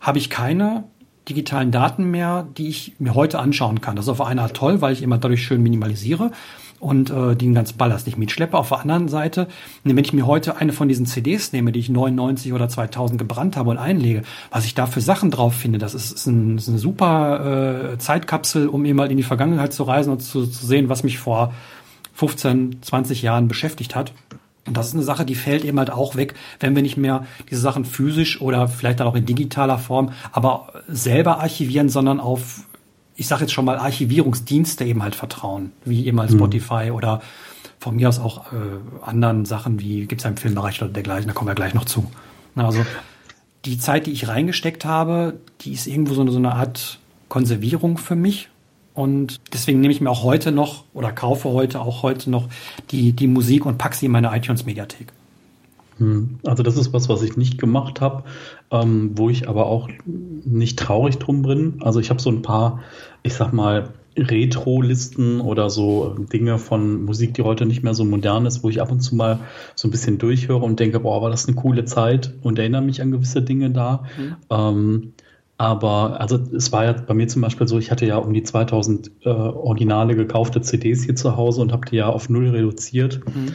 S2: habe ich keine digitalen Daten mehr, die ich mir heute anschauen kann. Das ist auf einer Art toll, weil ich immer dadurch schön minimalisiere und äh, den ganzen Ballast nicht mitschleppe. Auf der anderen Seite, wenn ich mir heute eine von diesen CDs nehme, die ich 99 oder 2000 gebrannt habe und einlege, was ich da für Sachen drauf finde, das ist, ist, ein, ist eine super äh, Zeitkapsel, um eben mal in die Vergangenheit zu reisen und zu, zu sehen, was mich vor 15, 20 Jahren beschäftigt hat. Und das ist eine Sache, die fällt eben halt auch weg, wenn wir nicht mehr diese Sachen physisch oder vielleicht dann auch in digitaler Form, aber selber archivieren, sondern auf ich sage jetzt schon mal, Archivierungsdienste eben halt vertrauen, wie eben halt mhm. Spotify oder von mir aus auch äh, anderen Sachen wie gibt es einen Filmbereich oder dergleichen, da kommen wir gleich noch zu. Also die Zeit, die ich reingesteckt habe, die ist irgendwo so eine, so eine Art Konservierung für mich. Und deswegen nehme ich mir auch heute noch oder kaufe heute auch heute noch die, die Musik und packe sie in meine iTunes-Mediathek.
S3: Hm. Also das ist was, was ich nicht gemacht habe, ähm, wo ich aber auch nicht traurig drum bin. Also ich habe so ein paar, ich sag mal, Retro-Listen oder so Dinge von Musik, die heute nicht mehr so modern ist, wo ich ab und zu mal so ein bisschen durchhöre und denke, boah, war das eine coole Zeit und erinnere mich an gewisse Dinge da. Mhm. Ähm, aber also es war ja bei mir zum Beispiel so, ich hatte ja um die 2000 äh, originale gekaufte CDs hier zu Hause und habe die ja auf null reduziert. Mhm.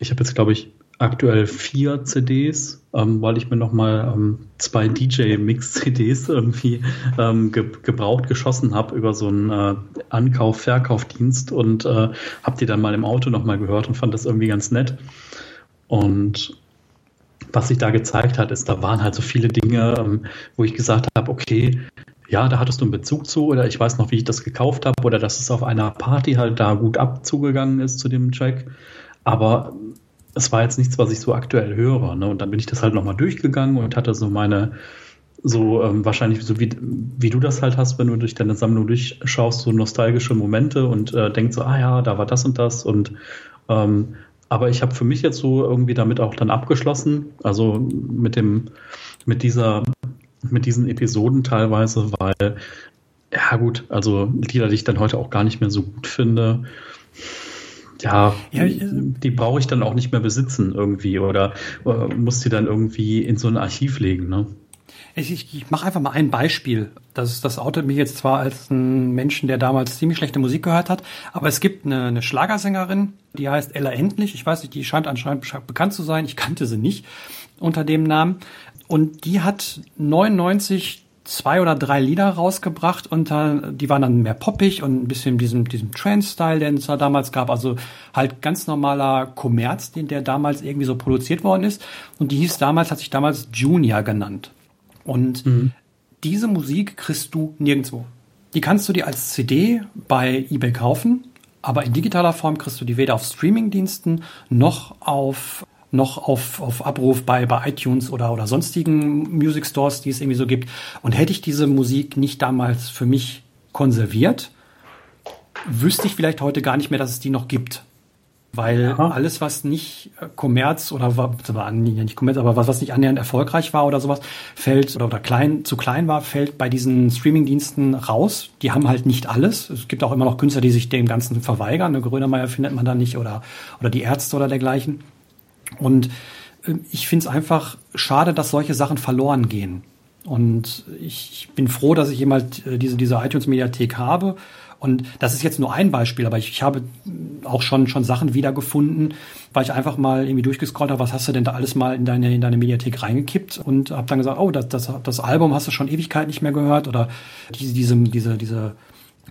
S3: Ich habe jetzt, glaube ich, aktuell vier CDs, ähm, weil ich mir nochmal ähm, zwei DJ-Mix-CDs irgendwie ähm, ge gebraucht geschossen habe über so einen äh, Ankauf-Verkaufdienst und äh, habe die dann mal im Auto nochmal gehört und fand das irgendwie ganz nett. Und was sich da gezeigt hat, ist, da waren halt so viele Dinge, ähm, wo ich gesagt habe, okay, ja, da hattest du einen Bezug zu oder ich weiß noch, wie ich das gekauft habe oder dass es auf einer Party halt da gut abzugegangen ist zu dem Track. Aber es war jetzt nichts, was ich so aktuell höre. Ne? Und dann bin ich das halt nochmal durchgegangen und hatte so meine, so ähm, wahrscheinlich so wie, wie du das halt hast, wenn du durch deine Sammlung durchschaust, so nostalgische Momente und äh, denkst so, ah ja, da war das und das und ähm, aber ich habe für mich jetzt so irgendwie damit auch dann abgeschlossen, also mit dem, mit dieser, mit diesen Episoden teilweise, weil, ja gut, also Lieder, die ich dann heute auch gar nicht mehr so gut finde, ja, ja ich, die brauche ich dann auch nicht mehr besitzen irgendwie oder, oder muss die dann irgendwie in so ein Archiv legen, ne?
S2: Ich, ich, ich mache einfach mal ein Beispiel. Das, das outet mich jetzt zwar als ein Menschen, der damals ziemlich schlechte Musik gehört hat, aber es gibt eine, eine Schlagersängerin, die heißt Ella Endlich. Ich weiß nicht, die scheint anscheinend bekannt zu sein. Ich kannte sie nicht unter dem Namen. Und die hat 99 zwei oder drei Lieder rausgebracht und die waren dann mehr poppig und ein bisschen diesem, diesem Trance-Style, den es da damals gab. Also halt ganz normaler Kommerz, den der damals irgendwie so produziert worden ist. Und die hieß damals, hat sich damals Junior genannt. Und mhm. diese Musik kriegst du nirgendwo. Die kannst du dir als CD bei eBay kaufen, aber in digitaler Form kriegst du die weder auf Streamingdiensten noch auf noch auf, auf Abruf bei, bei iTunes oder, oder sonstigen Music Stores, die es irgendwie so gibt. Und hätte ich diese Musik nicht damals für mich konserviert, wüsste ich vielleicht heute gar nicht mehr, dass es die noch gibt. Weil ja. alles, was nicht äh, Kommerz oder war nicht Kommerz, aber was, was nicht annähernd erfolgreich war oder sowas, fällt oder, oder klein, zu klein war, fällt bei diesen Streamingdiensten raus. Die haben halt nicht alles. Es gibt auch immer noch Künstler, die sich dem Ganzen verweigern. Eine Grönemeyer findet man da nicht oder, oder die Ärzte oder dergleichen. Und äh, ich finde es einfach schade, dass solche Sachen verloren gehen. Und ich bin froh, dass ich jemals äh, diese, diese iTunes-Mediathek habe und das ist jetzt nur ein Beispiel, aber ich, ich habe auch schon, schon Sachen wiedergefunden, weil ich einfach mal irgendwie durchgescrollt habe, was hast du denn da alles mal in deine, in deine Mediathek reingekippt und habe dann gesagt, oh, das, das, das Album hast du schon Ewigkeit nicht mehr gehört oder diese, diese, diese, diese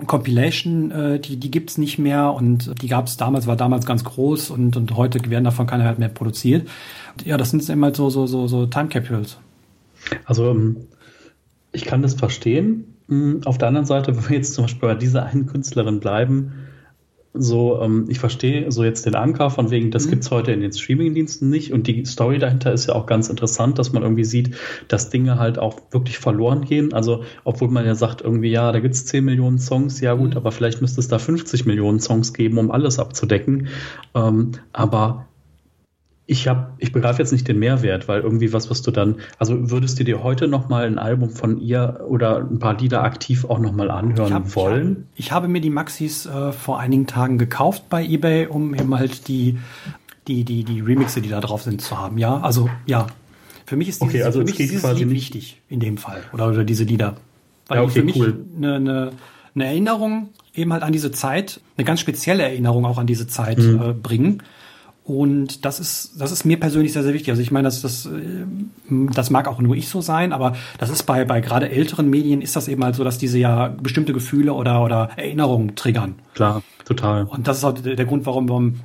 S2: Compilation, äh, die, die gibt's nicht mehr und die gab's damals, war damals ganz groß und, und heute werden davon keine halt mehr produziert. Und ja, das sind immer so, so, so, so Time Capsules.
S3: Also ähm, ich kann das verstehen. Hm, auf der anderen Seite, wenn wir jetzt zum Beispiel bei dieser einen Künstlerin bleiben, so, ähm, ich verstehe so jetzt den Anker von wegen, das mhm. gibt's heute in den Streamingdiensten nicht und die Story dahinter ist ja auch ganz interessant, dass man irgendwie sieht, dass Dinge halt auch wirklich verloren gehen. Also, obwohl man ja sagt, irgendwie, ja, da gibt's 10 Millionen Songs, ja gut, mhm. aber vielleicht müsste es da 50 Millionen Songs geben, um alles abzudecken. Ähm, aber ich habe, ich begreife jetzt nicht den Mehrwert, weil irgendwie was, was du dann, also würdest du dir heute noch mal ein Album von ihr oder ein paar Lieder aktiv auch noch mal anhören
S2: ich hab,
S3: wollen?
S2: Ich, hab, ich, habe mir die Maxis äh, vor einigen Tagen gekauft bei eBay, um eben halt die die die die Remixe, die da drauf sind, zu haben. Ja, also ja, für mich ist
S3: dieses, okay, also
S2: für mich ist dieses Lied wichtig in dem Fall oder oder diese Lieder, weil
S3: ja, okay,
S2: für mich
S3: cool.
S2: eine, eine, eine Erinnerung eben halt an diese Zeit, eine ganz spezielle Erinnerung auch an diese Zeit mhm. äh, bringen und das ist, das ist mir persönlich sehr, sehr wichtig. Also ich meine, das, das, äh, das mag auch nur ich so sein, aber das ist bei, bei gerade älteren Medien ist das eben halt so, dass diese ja bestimmte Gefühle oder, oder Erinnerungen triggern.
S3: Klar, total.
S2: Und das ist auch der Grund, warum, warum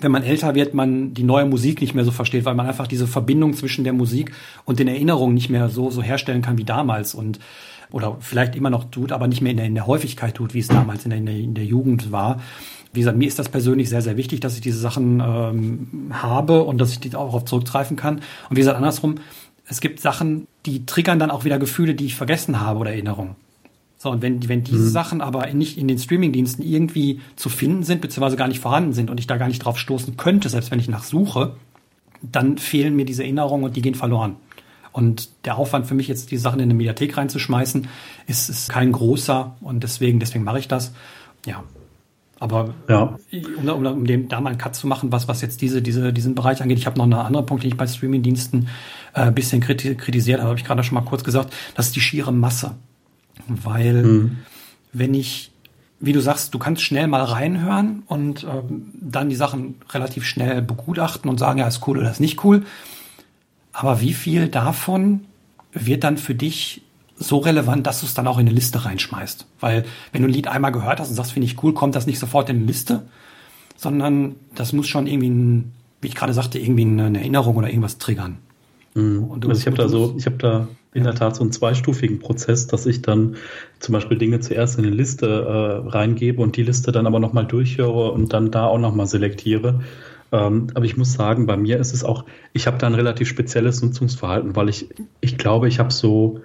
S2: wenn man älter wird, man die neue Musik nicht mehr so versteht, weil man einfach diese Verbindung zwischen der Musik und den Erinnerungen nicht mehr so, so herstellen kann wie damals und oder vielleicht immer noch tut, aber nicht mehr in der, in der Häufigkeit tut, wie es damals in der, in der, in der Jugend war. Wie gesagt, mir ist das persönlich sehr, sehr wichtig, dass ich diese Sachen ähm, habe und dass ich die auch auf zurückgreifen kann. Und wie gesagt, andersrum, es gibt Sachen, die triggern dann auch wieder Gefühle, die ich vergessen habe oder Erinnerungen. So, und wenn, wenn diese mhm. Sachen aber nicht in den Streamingdiensten irgendwie zu finden sind, beziehungsweise gar nicht vorhanden sind und ich da gar nicht drauf stoßen könnte, selbst wenn ich nachsuche, dann fehlen mir diese Erinnerungen und die gehen verloren. Und der Aufwand für mich jetzt, die Sachen in eine Mediathek reinzuschmeißen, ist, ist kein großer und deswegen, deswegen mache ich das. Ja, aber ja. um, um, um dem, da mal einen Cut zu machen, was, was jetzt diese, diese, diesen Bereich angeht, ich habe noch einen anderen Punkt, den ich bei Streamingdiensten äh, bisschen kritisiert habe, habe ich gerade schon mal kurz gesagt, das ist die schiere Masse. Weil mhm. wenn ich, wie du sagst, du kannst schnell mal reinhören und ähm, dann die Sachen relativ schnell begutachten und sagen, ja, ist cool oder ist nicht cool. Aber wie viel davon wird dann für dich so relevant, dass du es dann auch in eine Liste reinschmeißt. Weil wenn du ein Lied einmal gehört hast und sagst, finde ich cool, kommt das nicht sofort in eine Liste, sondern das muss schon irgendwie, ein, wie ich gerade sagte, irgendwie eine Erinnerung oder irgendwas triggern.
S3: Mhm. also ich habe da so, ich habe da in der Tat so einen zweistufigen Prozess, dass ich dann zum Beispiel Dinge zuerst in eine Liste äh, reingebe und die Liste dann aber nochmal durchhöre und dann da auch nochmal selektiere. Ähm, aber ich muss sagen, bei mir ist es auch, ich habe da ein relativ spezielles Nutzungsverhalten, weil ich, ich glaube, ich habe so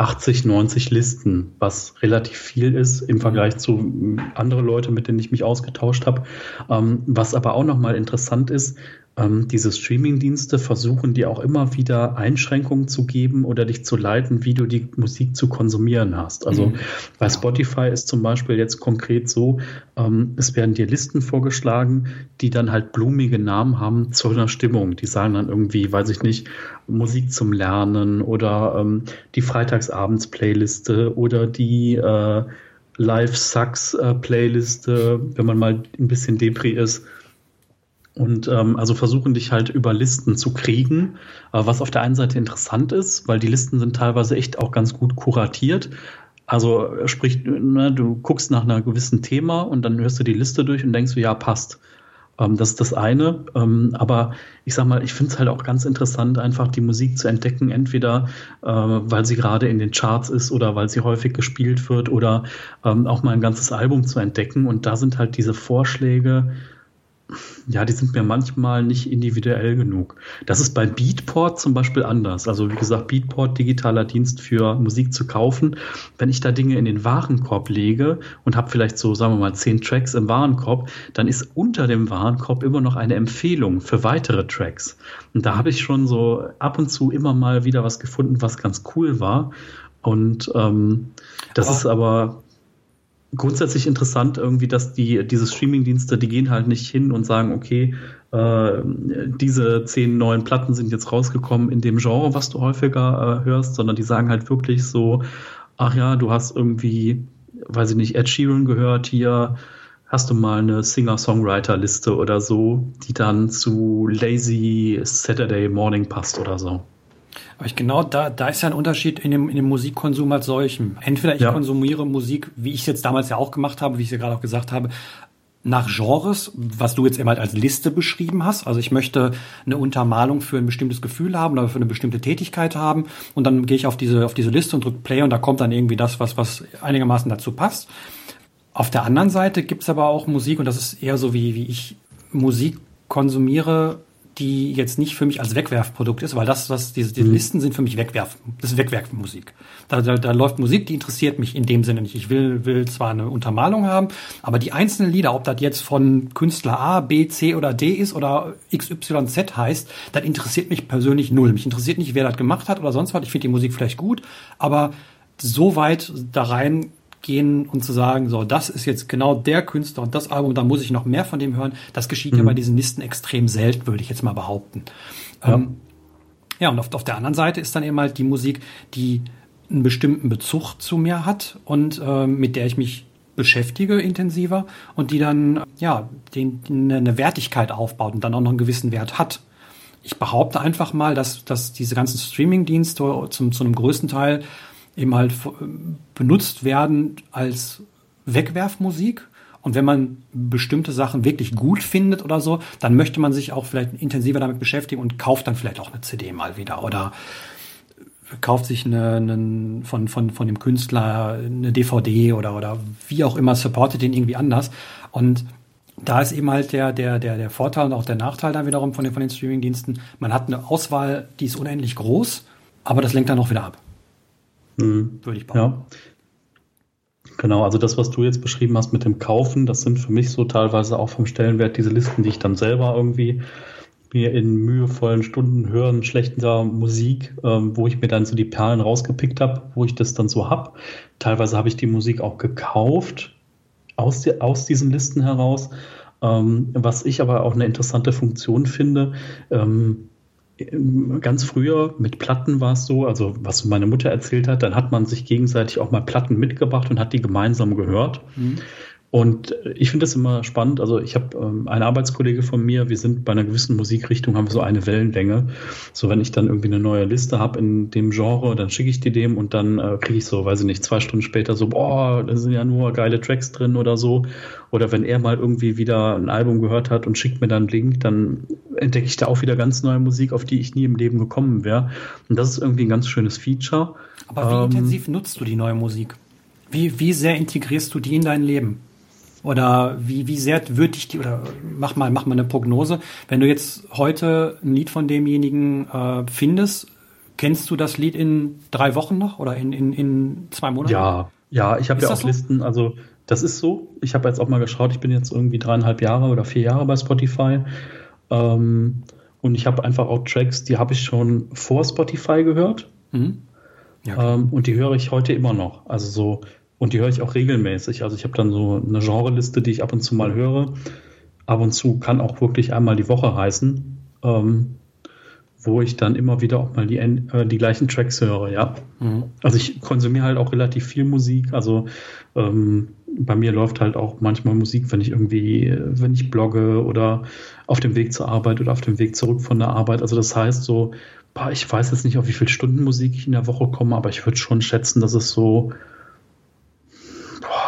S3: 80, 90 Listen, was relativ viel ist im Vergleich zu anderen Leuten, mit denen ich mich ausgetauscht habe. Ähm, was aber auch nochmal interessant ist, ähm, diese Streaming-Dienste versuchen dir auch immer wieder Einschränkungen zu geben oder dich zu leiten, wie du die Musik zu konsumieren hast. Also mhm. bei Spotify ist zum Beispiel jetzt konkret so, ähm, es werden dir Listen vorgeschlagen, die dann halt blumige Namen haben zu einer Stimmung. Die sagen dann irgendwie, weiß ich nicht, Musik zum Lernen oder ähm, die Freitagsabends-Playliste oder die äh, Live Sucks äh, wenn man mal ein bisschen Depri ist. Und ähm, also versuchen dich halt über Listen zu kriegen, äh, was auf der einen Seite interessant ist, weil die Listen sind teilweise echt auch ganz gut kuratiert. Also sprich, ne, du guckst nach einer gewissen Thema und dann hörst du die Liste durch und denkst du, ja, passt. Ähm, das ist das eine. Ähm, aber ich sag mal, ich finde es halt auch ganz interessant, einfach die Musik zu entdecken, entweder äh, weil sie gerade in den Charts ist oder weil sie häufig gespielt wird oder ähm, auch mal ein ganzes Album zu entdecken. Und da sind halt diese Vorschläge ja, die sind mir manchmal nicht individuell genug. Das ist bei Beatport zum Beispiel anders. Also wie gesagt, Beatport, digitaler Dienst für Musik zu kaufen. Wenn ich da Dinge in den Warenkorb lege und habe vielleicht so, sagen wir mal, zehn Tracks im Warenkorb, dann ist unter dem Warenkorb immer noch eine Empfehlung für weitere Tracks. Und da habe ich schon so ab und zu immer mal wieder was gefunden, was ganz cool war. Und ähm, das aber ist aber grundsätzlich interessant irgendwie, dass die diese Streamingdienste, die gehen halt nicht hin und sagen, okay, äh, diese zehn neuen Platten sind jetzt rausgekommen in dem Genre, was du häufiger äh, hörst, sondern die sagen halt wirklich so, ach ja, du hast irgendwie, weiß ich nicht, Ed Sheeran gehört hier, hast du mal eine Singer-Songwriter-Liste oder so, die dann zu Lazy Saturday Morning passt oder so.
S2: Aber ich genau, da, da ist ja ein Unterschied in dem, in dem Musikkonsum als solchem. Entweder ich ja. konsumiere Musik, wie ich es jetzt damals ja auch gemacht habe, wie ich es ja gerade auch gesagt habe, nach Genres, was du jetzt eben halt als Liste beschrieben hast. Also ich möchte eine Untermalung für ein bestimmtes Gefühl haben oder für eine bestimmte Tätigkeit haben und dann gehe ich auf diese, auf diese Liste und drücke Play und da kommt dann irgendwie das, was, was einigermaßen dazu passt. Auf der anderen Seite gibt's aber auch Musik und das ist eher so, wie, wie ich Musik konsumiere, die jetzt nicht für mich als Wegwerfprodukt ist, weil das, das diese, diese mhm. Listen sind für mich Wegwerf, das ist Wegwerfmusik. Da, da, da läuft Musik, die interessiert mich in dem Sinne nicht. Ich will, will zwar eine Untermalung haben, aber die einzelnen Lieder, ob das jetzt von Künstler A, B, C oder D ist oder XYZ heißt, das interessiert mich persönlich null. Mich interessiert nicht, wer das gemacht hat oder sonst was. Ich finde die Musik vielleicht gut, aber so weit da rein gehen und zu sagen, so, das ist jetzt genau der Künstler und das Album, da muss ich noch mehr von dem hören. Das geschieht mhm. ja bei diesen Listen extrem selten, würde ich jetzt mal behaupten. Ja, ähm, ja und auf, auf der anderen Seite ist dann eben halt die Musik, die einen bestimmten Bezug zu mir hat und äh, mit der ich mich beschäftige intensiver und die dann ja den, eine Wertigkeit aufbaut und dann auch noch einen gewissen Wert hat. Ich behaupte einfach mal, dass, dass diese ganzen Streaming-Dienste zum, zu einem größten Teil eben halt benutzt werden als Wegwerfmusik. Und wenn man bestimmte Sachen wirklich gut findet oder so, dann möchte man sich auch vielleicht intensiver damit beschäftigen und kauft dann vielleicht auch eine CD mal wieder oder kauft sich eine, eine, von, von, von dem Künstler eine DVD oder, oder wie auch immer, supportet den irgendwie anders. Und da ist eben halt der, der, der, der Vorteil und auch der Nachteil dann wiederum von den, von den Streamingdiensten. Man hat eine Auswahl, die ist unendlich groß, aber das lenkt dann auch wieder ab.
S3: Mhm. Würde ich behaupten. Ja. Genau, also das, was du jetzt beschrieben hast mit dem Kaufen, das sind für mich so teilweise auch vom Stellenwert diese Listen, die ich dann selber irgendwie mir in mühevollen Stunden hören, schlechter Musik, ähm, wo ich mir dann so die Perlen rausgepickt habe, wo ich das dann so hab. Teilweise habe ich die Musik auch gekauft aus, die, aus diesen Listen heraus. Ähm, was ich aber auch eine interessante Funktion finde, ähm, ganz früher mit Platten war es so, also was meine Mutter erzählt hat, dann hat man sich gegenseitig auch mal Platten mitgebracht und hat die gemeinsam gehört. Mhm. Und ich finde das immer spannend. Also ich habe ähm, einen Arbeitskollege von mir, wir sind bei einer gewissen Musikrichtung, haben wir so eine Wellenlänge. So wenn ich dann irgendwie eine neue Liste habe in dem Genre, dann schicke ich die dem und dann äh, kriege ich so, weiß ich nicht, zwei Stunden später so, boah, da sind ja nur geile Tracks drin oder so. Oder wenn er mal irgendwie wieder ein Album gehört hat und schickt mir dann einen Link, dann entdecke ich da auch wieder ganz neue Musik, auf die ich nie im Leben gekommen wäre. Und das ist irgendwie ein ganz schönes Feature.
S2: Aber wie ähm, intensiv nutzt du die neue Musik? Wie, wie sehr integrierst du die in dein Leben? Oder wie, wie sehr würde ich die, oder mach mal, mach mal eine Prognose. Wenn du jetzt heute ein Lied von demjenigen äh, findest, kennst du das Lied in drei Wochen noch oder in, in, in zwei Monaten?
S3: Ja, ja, ich habe ja auch so? Listen, also das ist so. Ich habe jetzt auch mal geschaut, ich bin jetzt irgendwie dreieinhalb Jahre oder vier Jahre bei Spotify. Ähm, und ich habe einfach auch Tracks, die habe ich schon vor Spotify gehört. Mhm. Ja, okay. ähm, und die höre ich heute immer noch. Also so und die höre ich auch regelmäßig. Also ich habe dann so eine Genreliste, die ich ab und zu mal höre. Ab und zu kann auch wirklich einmal die Woche heißen, ähm, wo ich dann immer wieder auch mal die, äh, die gleichen Tracks höre, ja. Mhm. Also ich konsumiere halt auch relativ viel Musik. Also ähm, bei mir läuft halt auch manchmal Musik, wenn ich irgendwie, wenn ich blogge oder auf dem Weg zur Arbeit oder auf dem Weg zurück von der Arbeit. Also das heißt so, ich weiß jetzt nicht, auf wie viele Stunden Musik ich in der Woche komme, aber ich würde schon schätzen, dass es so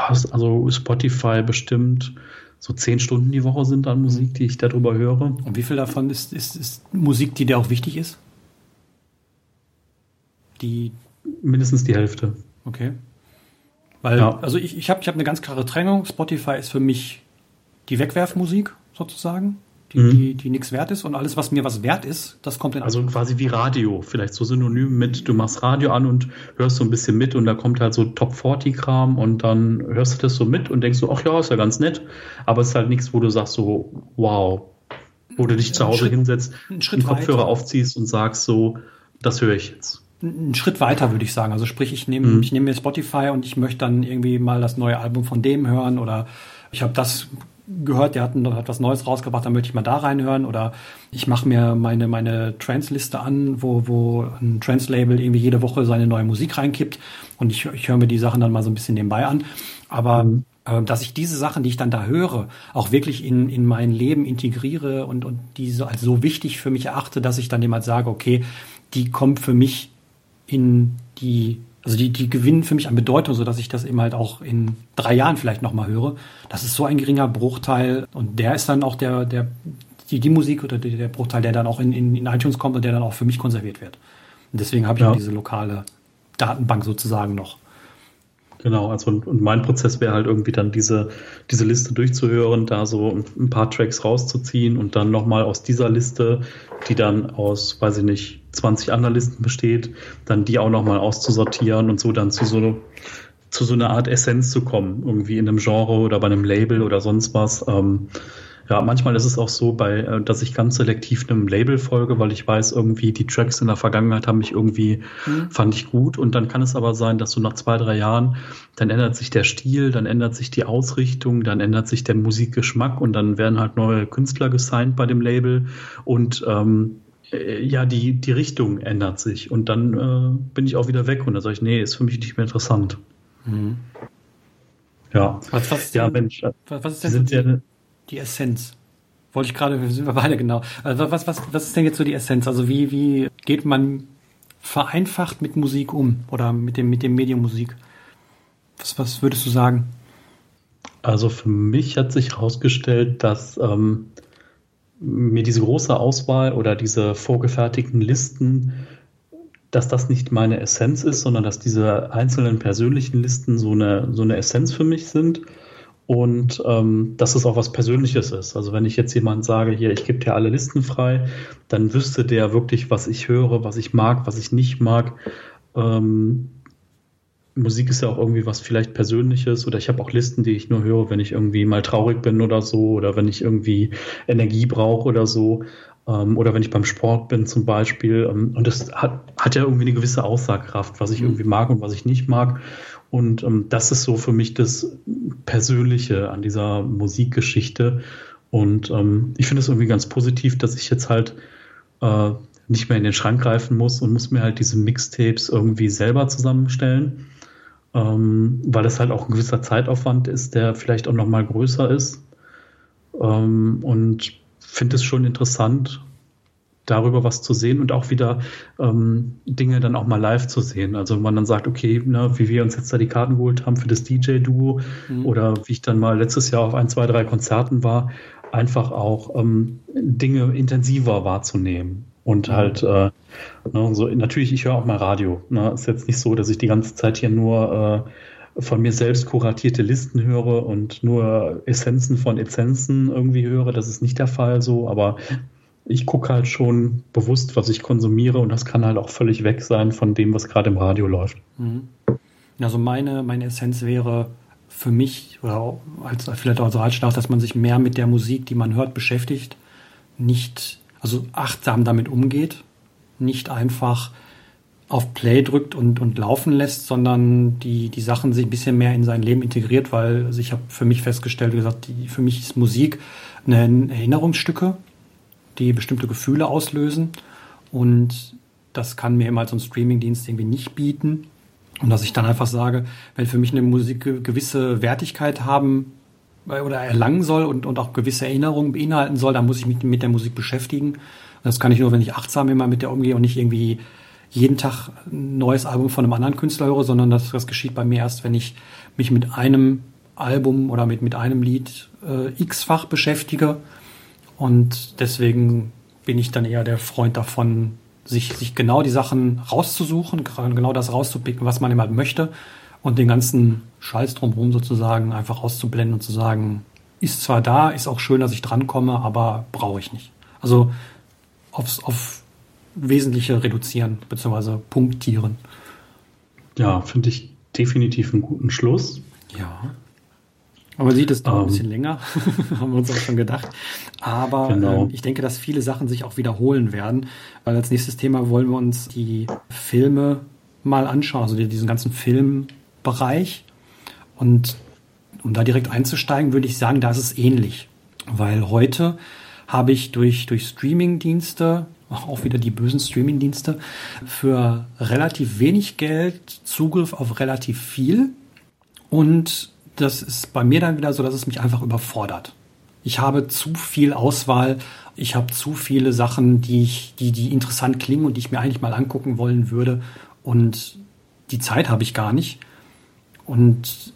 S3: also Spotify bestimmt so zehn Stunden die Woche sind an Musik, die ich darüber höre.
S2: Und wie viel davon ist, ist, ist Musik, die dir auch wichtig ist?
S3: Die mindestens die Hälfte.
S2: Okay. Weil, ja. also ich, ich habe ich hab eine ganz klare Trennung. Spotify ist für mich die Wegwerfmusik. sozusagen, die, mhm. die, die nichts wert ist und alles, was mir was wert ist, das kommt in
S3: Also quasi wie Radio, vielleicht so synonym mit, du machst Radio an und hörst so ein bisschen mit und da kommt halt so Top 40 Kram und dann hörst du das so mit und denkst so, ach ja, ist ja ganz nett, aber es ist halt nichts, wo du sagst so, wow, wo du dich zu Hause Schritt, hinsetzt, einen Kopfhörer weiter. aufziehst und sagst so, das höre ich jetzt.
S2: Einen Schritt weiter würde ich sagen. Also sprich, ich nehme mhm. ich nehme mir Spotify und ich möchte dann irgendwie mal das neue Album von dem hören oder ich habe das gehört, der hat, hat was Neues rausgebracht, dann möchte ich mal da reinhören oder ich mache mir meine meine Trance-Liste an, wo wo ein Trance-Label irgendwie jede Woche seine neue Musik reinkippt und ich, ich höre mir die Sachen dann mal so ein bisschen nebenbei an. Aber mhm. äh, dass ich diese Sachen, die ich dann da höre, auch wirklich in, in mein Leben integriere und, und die so als so wichtig für mich erachte, dass ich dann jemand sage, okay, die kommt für mich in die, also die, die gewinnen für mich an Bedeutung, so dass ich das eben halt auch in drei Jahren vielleicht nochmal höre. Das ist so ein geringer Bruchteil und der ist dann auch der, der, die, die Musik oder der, der Bruchteil, der dann auch in, in, in iTunes kommt und der dann auch für mich konserviert wird. Und deswegen habe ich ja. diese lokale Datenbank sozusagen noch.
S3: Genau, also und, und mein Prozess wäre halt irgendwie dann diese, diese Liste durchzuhören, da so ein paar Tracks rauszuziehen und dann nochmal aus dieser Liste, die dann aus, weiß ich nicht, 20 anderen Listen besteht, dann die auch nochmal auszusortieren und so dann zu so, zu so einer Art Essenz zu kommen, irgendwie in einem Genre oder bei einem Label oder sonst was. Ähm, ja, manchmal ist es auch so, bei, äh, dass ich ganz selektiv einem Label folge, weil ich weiß, irgendwie die Tracks in der Vergangenheit haben mich irgendwie, mhm. fand ich gut. Und dann kann es aber sein, dass so nach zwei, drei Jahren, dann ändert sich der Stil, dann ändert sich die Ausrichtung, dann ändert sich der Musikgeschmack und dann werden halt neue Künstler gesigned bei dem Label. Und ähm, äh, ja, die, die Richtung ändert sich. Und dann äh, bin ich auch wieder weg und dann sage ich, nee, ist für mich nicht mehr interessant. Mhm.
S2: Ja. Was, was ja, Mensch. Was, was ist denn die, die Essenz? Wollte ich gerade, sind wir beide genau. Also was, was, was ist denn jetzt so die Essenz? Also wie, wie geht man vereinfacht mit Musik um oder mit dem, mit dem Medium Musik? Was, was würdest du sagen?
S3: Also für mich hat sich herausgestellt, dass ähm, mir diese große Auswahl oder diese vorgefertigten Listen, dass das nicht meine Essenz ist, sondern dass diese einzelnen persönlichen Listen so eine, so eine Essenz für mich sind und ähm, dass es auch was Persönliches ist. Also wenn ich jetzt jemand sage, hier, ich gebe dir alle Listen frei, dann wüsste der wirklich, was ich höre, was ich mag, was ich nicht mag. Ähm, Musik ist ja auch irgendwie was vielleicht Persönliches oder ich habe auch Listen, die ich nur höre, wenn ich irgendwie mal traurig bin oder so oder wenn ich irgendwie Energie brauche oder so ähm, oder wenn ich beim Sport bin zum Beispiel. Ähm, und das hat, hat ja irgendwie eine gewisse Aussagekraft, was ich mhm. irgendwie mag und was ich nicht mag. Und ähm, das ist so für mich das Persönliche an dieser Musikgeschichte. Und ähm, ich finde es irgendwie ganz positiv, dass ich jetzt halt äh, nicht mehr in den Schrank greifen muss und muss mir halt diese Mixtapes irgendwie selber zusammenstellen ähm, weil es halt auch ein gewisser Zeitaufwand ist, der vielleicht auch noch mal größer ist. Ähm, und finde es schon interessant, darüber was zu sehen und auch wieder ähm, Dinge dann auch mal live zu sehen. Also wenn man dann sagt, okay, ne, wie wir uns jetzt da die Karten geholt haben für das DJ-Duo mhm. oder wie ich dann mal letztes Jahr auf ein, zwei, drei Konzerten war, einfach auch ähm, Dinge intensiver wahrzunehmen. Und mhm. halt, äh, ne, so, natürlich, ich höre auch mal Radio. Ne? Ist jetzt nicht so, dass ich die ganze Zeit hier nur äh, von mir selbst kuratierte Listen höre und nur Essenzen von Essenzen irgendwie höre. Das ist nicht der Fall so, aber ich gucke halt schon bewusst, was ich konsumiere und das kann halt auch völlig weg sein von dem, was gerade im Radio läuft. Mhm.
S2: Also meine, meine Essenz wäre für mich oder als vielleicht auch als Ratschlag, dass man sich mehr mit der Musik, die man hört, beschäftigt, nicht also achtsam damit umgeht, nicht einfach auf Play drückt und, und laufen lässt, sondern die, die Sachen sich ein bisschen mehr in sein Leben integriert, weil also ich habe für mich festgestellt, gesagt, die, für mich ist Musik eine Erinnerungsstücke, die bestimmte Gefühle auslösen und das kann mir immer so ein Streamingdienst irgendwie nicht bieten. Und dass ich dann einfach sage, wenn für mich eine Musik gewisse Wertigkeit haben oder erlangen soll und, und auch gewisse Erinnerungen beinhalten soll, dann muss ich mich mit der Musik beschäftigen. Das kann ich nur, wenn ich achtsam immer mit der umgehe und nicht irgendwie jeden Tag ein neues Album von einem anderen Künstler höre, sondern das, das geschieht bei mir erst, wenn ich mich mit einem Album oder mit, mit einem Lied äh, x-fach beschäftige. Und deswegen bin ich dann eher der Freund davon, sich, sich genau die Sachen rauszusuchen, genau das rauszupicken, was man immer möchte und den ganzen Scheiß drumherum sozusagen einfach auszublenden und zu sagen, ist zwar da, ist auch schön, dass ich drankomme, aber brauche ich nicht. Also aufs, auf Wesentliche reduzieren bzw. punktieren.
S3: Ja, finde ich definitiv einen guten Schluss.
S2: Ja. Aber sieht es doch ähm, ein bisschen länger, haben wir uns auch schon gedacht. Aber genau. äh, ich denke, dass viele Sachen sich auch wiederholen werden, weil als nächstes Thema wollen wir uns die Filme mal anschauen, also diesen ganzen Filmbereich. Und um da direkt einzusteigen, würde ich sagen, da ist es ähnlich. Weil heute habe ich durch, durch Streaming-Dienste, auch wieder die bösen Streaming-Dienste, für relativ wenig Geld Zugriff auf relativ viel. Und das ist bei mir dann wieder so, dass es mich einfach überfordert. Ich habe zu viel Auswahl, ich habe zu viele Sachen, die ich, die, die interessant klingen und die ich mir eigentlich mal angucken wollen würde. Und die Zeit habe ich gar nicht. Und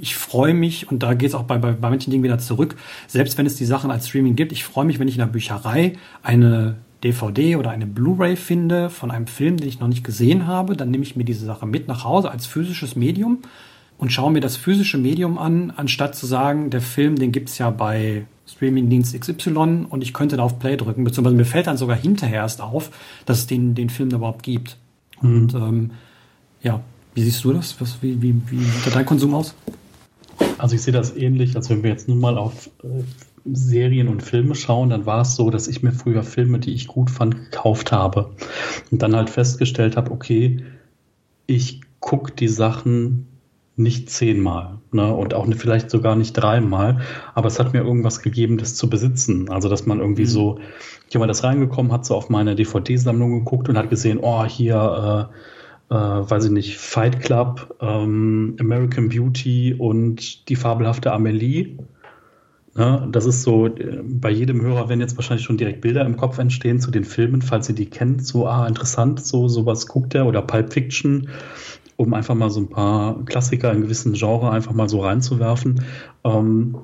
S2: ich freue mich, und da geht es auch bei, bei, bei manchen Dingen wieder zurück, selbst wenn es die Sachen als Streaming gibt, ich freue mich, wenn ich in der Bücherei eine DVD oder eine Blu-ray finde von einem Film, den ich noch nicht gesehen habe, dann nehme ich mir diese Sache mit nach Hause als physisches Medium und schaue mir das physische Medium an, anstatt zu sagen, der Film, den gibt's ja bei Streamingdienst XY und ich könnte da auf Play drücken, beziehungsweise mir fällt dann sogar hinterher erst auf, dass es den, den Film überhaupt gibt. Mhm. Und ähm, ja, wie siehst du das? Was, wie, wie, wie sieht dein Konsum aus?
S3: Also ich sehe das ähnlich, als wenn wir jetzt nun mal auf äh, Serien und Filme schauen, dann war es so, dass ich mir früher Filme, die ich gut fand, gekauft habe. Und dann halt festgestellt habe, okay, ich gucke die Sachen nicht zehnmal ne? und auch vielleicht sogar nicht dreimal, aber es hat mir irgendwas gegeben, das zu besitzen. Also dass man irgendwie mhm. so, jemand das reingekommen hat, so auf meine DVD-Sammlung geguckt und hat gesehen, oh, hier, äh, äh, weiß ich nicht, Fight Club, ähm, American Beauty und die fabelhafte Amelie. Ne? Das ist so, äh, bei jedem Hörer werden jetzt wahrscheinlich schon direkt Bilder im Kopf entstehen zu den Filmen, falls ihr die kennt. So, ah, interessant, so sowas guckt er oder Pulp Fiction um einfach mal so ein paar Klassiker in gewissen Genre einfach mal so reinzuwerfen. Ähm,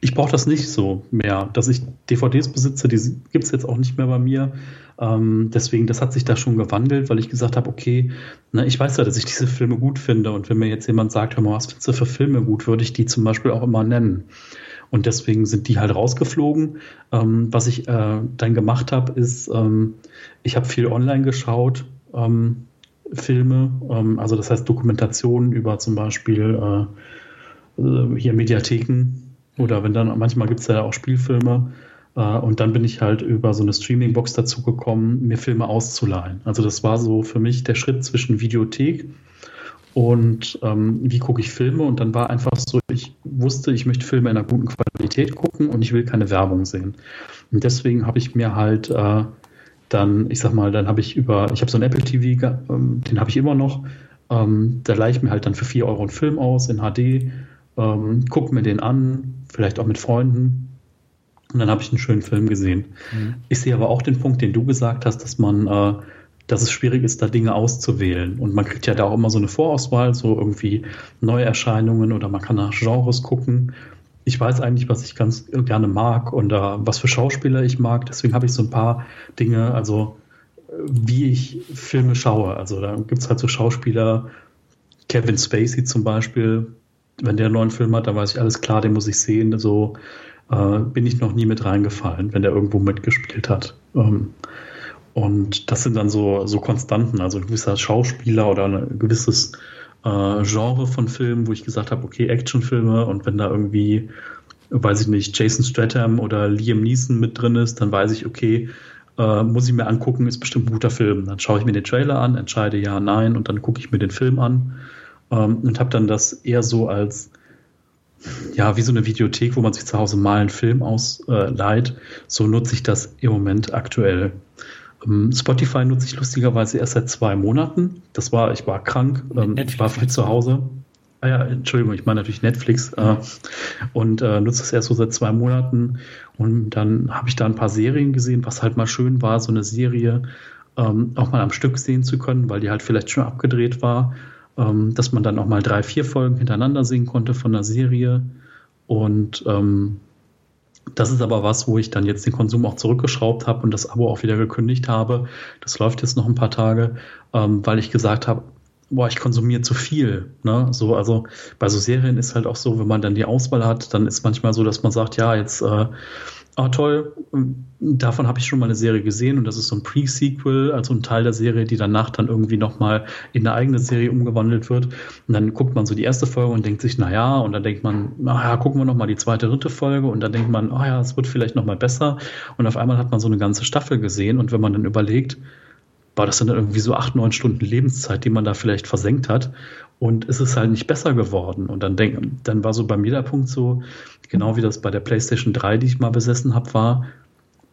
S3: ich brauche das nicht so mehr, dass ich DVDs besitze, die gibt es jetzt auch nicht mehr bei mir. Ähm, deswegen, das hat sich da schon gewandelt, weil ich gesagt habe, okay, ne, ich weiß ja, dass ich diese Filme gut finde. Und wenn mir jetzt jemand sagt, hör mal, was findest du für Filme gut, würde ich die zum Beispiel auch immer nennen. Und deswegen sind die halt rausgeflogen. Ähm, was ich äh, dann gemacht habe, ist, ähm, ich habe viel online geschaut. Ähm, Filme, ähm, also das heißt Dokumentationen über zum Beispiel äh, hier Mediatheken oder wenn dann, manchmal gibt es ja auch Spielfilme äh, und dann bin ich halt über so eine Streaming-Box dazu gekommen, mir Filme auszuleihen. Also das war so für mich der Schritt zwischen Videothek und ähm, wie gucke ich Filme und dann war einfach so, ich wusste, ich möchte Filme in einer guten Qualität gucken und ich will keine Werbung sehen. Und deswegen habe ich mir halt äh, dann, ich sag mal, dann habe ich über, ich habe so ein Apple TV, ähm, den habe ich immer noch. Ähm, da leihe ich mir halt dann für 4 Euro einen Film aus in HD, ähm, gucke mir den an, vielleicht auch mit Freunden. Und dann habe ich einen schönen Film gesehen. Mhm. Ich sehe aber auch den Punkt, den du gesagt hast, dass man, äh, dass es schwierig ist, da Dinge auszuwählen. Und man kriegt ja da auch immer so eine Vorauswahl, so irgendwie Neuerscheinungen oder man kann nach Genres gucken ich weiß eigentlich, was ich ganz gerne mag und uh, was für Schauspieler ich mag. Deswegen habe ich so ein paar Dinge, also wie ich Filme schaue. Also da gibt es halt so Schauspieler, Kevin Spacey zum Beispiel, wenn der einen neuen Film hat, dann weiß ich alles klar, den muss ich sehen. So äh, bin ich noch nie mit reingefallen, wenn der irgendwo mitgespielt hat. Ähm, und das sind dann so, so Konstanten, also ein gewisser Schauspieler oder ein gewisses äh, Genre von Filmen, wo ich gesagt habe, okay, Actionfilme und wenn da irgendwie, weiß ich nicht, Jason Stratham oder Liam Neeson mit drin ist, dann weiß ich, okay, äh, muss ich mir angucken, ist bestimmt ein guter Film. Dann schaue ich mir den Trailer an, entscheide ja, nein und dann gucke ich mir den Film an ähm, und habe dann das eher so als ja, wie so eine Videothek, wo man sich zu Hause mal einen Film ausleiht. Äh, so nutze ich das im Moment aktuell. Ähm, Spotify nutze ich lustigerweise erst seit zwei Monaten. Das war, ich war krank, ähm, ich war viel zu Hause. Ah ja, Entschuldigung, ich meine natürlich Netflix äh, und äh, nutze es erst so seit zwei Monaten. Und dann habe ich da ein paar Serien gesehen, was halt mal schön war, so eine Serie ähm, auch mal am Stück sehen zu können, weil die halt vielleicht schon abgedreht war, ähm, dass man dann auch mal drei, vier Folgen hintereinander sehen konnte von der Serie. Und ähm, das ist aber was, wo ich dann jetzt den Konsum auch zurückgeschraubt habe und das Abo auch wieder gekündigt habe. Das läuft jetzt noch ein paar Tage, ähm, weil ich gesagt habe, boah, ich konsumiere zu viel. Ne? So, also bei so Serien ist halt auch so, wenn man dann die Auswahl hat, dann ist manchmal so, dass man sagt, ja, jetzt äh, Ah, toll. Davon habe ich schon mal eine Serie gesehen und das ist so ein Pre-Sequel, also ein Teil der Serie, die danach dann irgendwie nochmal in eine eigene Serie umgewandelt wird. Und dann guckt man so die erste Folge und denkt sich, naja, und dann denkt man, naja, gucken wir nochmal die zweite, dritte Folge und dann denkt man, oh ja, es wird vielleicht nochmal besser. Und auf einmal hat man so eine ganze Staffel gesehen und wenn man dann überlegt, boah, das dann irgendwie so acht, neun Stunden Lebenszeit, die man da vielleicht versenkt hat. Und es ist halt nicht besser geworden. Und dann, denk, dann war so bei mir der Punkt so, genau wie das bei der PlayStation 3, die ich mal besessen habe, war,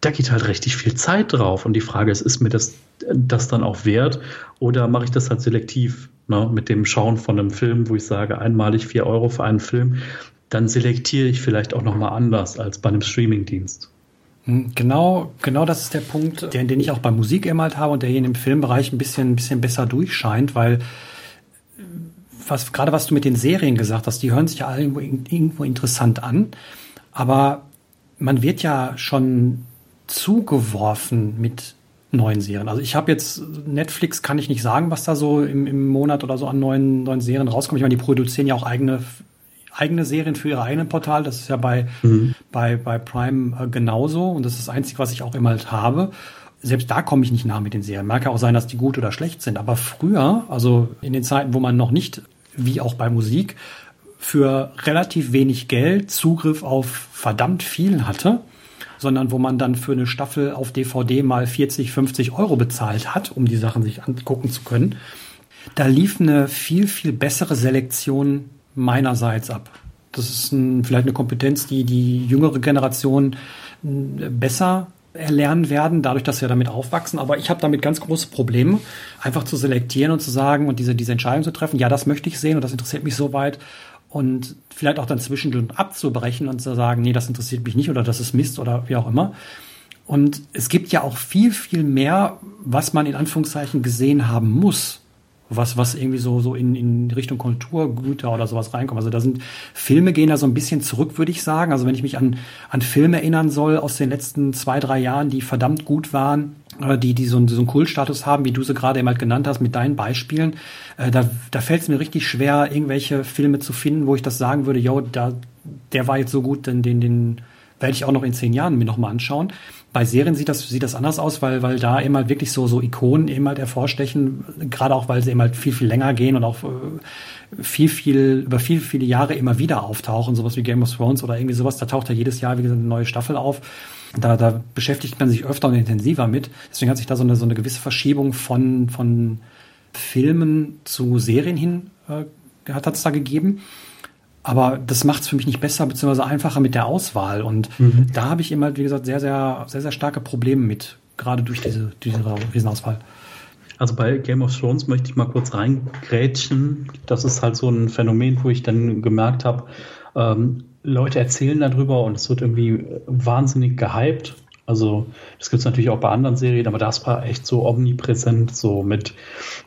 S3: da geht halt richtig viel Zeit drauf. Und die Frage ist, ist mir das, das dann auch wert oder mache ich das halt selektiv ne, mit dem Schauen von einem Film, wo ich sage, einmalig vier Euro für einen Film, dann selektiere ich vielleicht auch nochmal anders als bei einem Streamingdienst.
S2: Hm, genau, genau das ist der Punkt, den, den ich auch bei Musik immer halt habe und der hier in dem Filmbereich ein bisschen, ein bisschen besser durchscheint, weil was, gerade was du mit den Serien gesagt hast, die hören sich ja alle irgendwo, irgendwo interessant an, aber man wird ja schon zugeworfen mit neuen Serien. Also ich habe jetzt Netflix, kann ich nicht sagen, was da so im, im Monat oder so an neuen, neuen Serien rauskommt. Ich meine, die produzieren ja auch eigene eigene Serien für ihre eigenen Portal. Das ist ja bei, mhm. bei, bei Prime äh, genauso. Und das ist das Einzige, was ich auch immer halt habe. Selbst da komme ich nicht nah mit den Serien. Mag ja auch sein, dass die gut oder schlecht sind. Aber früher, also in den Zeiten, wo man noch nicht wie auch bei Musik, für relativ wenig Geld Zugriff auf verdammt viel hatte, sondern wo man dann für eine Staffel auf DVD mal 40, 50 Euro bezahlt hat, um die Sachen sich angucken zu können. Da lief eine viel, viel bessere Selektion meinerseits ab. Das ist ein, vielleicht eine Kompetenz, die die jüngere Generation besser erlernen werden, dadurch, dass wir damit aufwachsen. Aber ich habe damit ganz große Probleme, einfach zu selektieren und zu sagen und diese, diese Entscheidung zu treffen, ja, das möchte ich sehen und das interessiert mich so weit. Und vielleicht auch dann zwischendurch abzubrechen und zu sagen, nee, das interessiert mich nicht oder das ist Mist oder wie auch immer. Und es gibt ja auch viel, viel mehr, was man in Anführungszeichen gesehen haben muss was, was irgendwie so, so in, in Richtung Kulturgüter oder sowas reinkommt. Also da sind Filme gehen da so ein bisschen zurück, würde ich sagen. Also wenn ich mich an, an Filme erinnern soll aus den letzten zwei, drei Jahren, die verdammt gut waren, äh, die, die so, einen, so einen Kultstatus haben, wie du sie gerade eben halt genannt hast mit deinen Beispielen, äh, da, da fällt es mir richtig schwer, irgendwelche Filme zu finden, wo ich das sagen würde, yo, da, der war jetzt so gut, denn den, den werde ich auch noch in zehn Jahren mir nochmal anschauen. Bei Serien sieht das, sieht das anders aus, weil, weil da immer halt wirklich so, so Ikonen eben halt hervorstechen, gerade auch, weil sie eben halt viel, viel länger gehen und auch äh, viel, viel, über viel, viele Jahre immer wieder auftauchen, sowas wie Game of Thrones oder irgendwie sowas, da taucht ja jedes Jahr, wie gesagt, eine neue Staffel auf. Da, da beschäftigt man sich öfter und intensiver mit. Deswegen hat sich da so eine, so eine gewisse Verschiebung von, von Filmen zu Serien hin, äh, hat es da gegeben. Aber das macht es für mich nicht besser beziehungsweise einfacher mit der Auswahl. Und mhm. da habe ich immer, wie gesagt, sehr, sehr, sehr, sehr starke Probleme mit, gerade durch diese, diese Riesenauswahl.
S3: Also bei Game of Thrones möchte ich mal kurz reingrätschen. Das ist halt so ein Phänomen, wo ich dann gemerkt habe, ähm, Leute erzählen darüber und es wird irgendwie wahnsinnig gehypt. Also das gibt es natürlich auch bei anderen Serien, aber das war echt so omnipräsent, so mit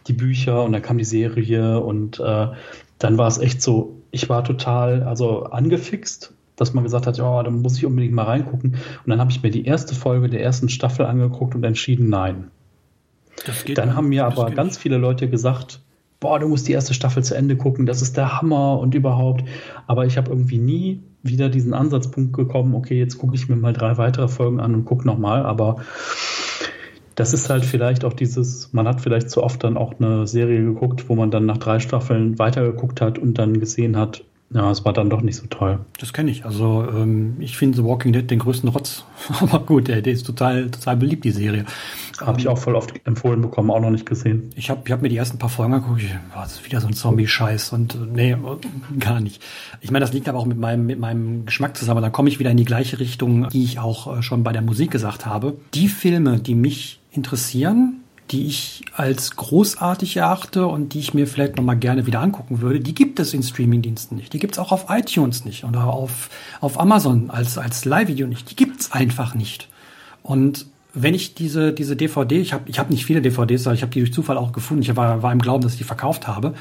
S3: die Bücher und dann kam die Serie und äh, dann war es echt so, ich war total also angefixt, dass man gesagt hat, ja, da muss ich unbedingt mal reingucken. Und dann habe ich mir die erste Folge der ersten Staffel angeguckt und entschieden, nein. dann haben mir aber ganz viele Leute gesagt, boah, du musst die erste Staffel zu Ende gucken, das ist der Hammer und überhaupt. Aber ich habe irgendwie nie wieder diesen Ansatzpunkt gekommen, okay, jetzt gucke ich mir mal drei weitere Folgen an und gucke nochmal. Aber das ist halt vielleicht auch dieses, man hat vielleicht zu oft dann auch eine Serie geguckt, wo man dann nach drei Staffeln weitergeguckt hat und dann gesehen hat, ja, es war dann doch nicht so toll.
S2: Das kenne ich. Also ähm, ich finde The Walking Dead den größten Rotz. Aber gut, der, der ist total, total beliebt, die Serie.
S3: Habe ich ähm, auch voll oft empfohlen bekommen, auch noch nicht gesehen.
S2: Ich habe ich hab mir die ersten paar Folgen angeguckt, oh, das ist wieder so ein Zombie-Scheiß und äh, nee, gar nicht. Ich meine, das liegt aber auch mit meinem, mit meinem Geschmack zusammen. Da komme ich wieder in die gleiche Richtung, die ich auch äh, schon bei der Musik gesagt habe. Die Filme, die mich interessieren, die ich als großartig erachte und die ich mir vielleicht noch mal gerne wieder angucken würde, die gibt es in Streamingdiensten nicht. Die gibt es auch auf iTunes nicht oder auf, auf Amazon als, als Live-Video nicht. Die gibt es einfach nicht. Und wenn ich diese, diese DVD, ich habe ich hab nicht viele DVDs, aber ich habe die durch Zufall auch gefunden, ich war, war im Glauben, dass ich die verkauft habe.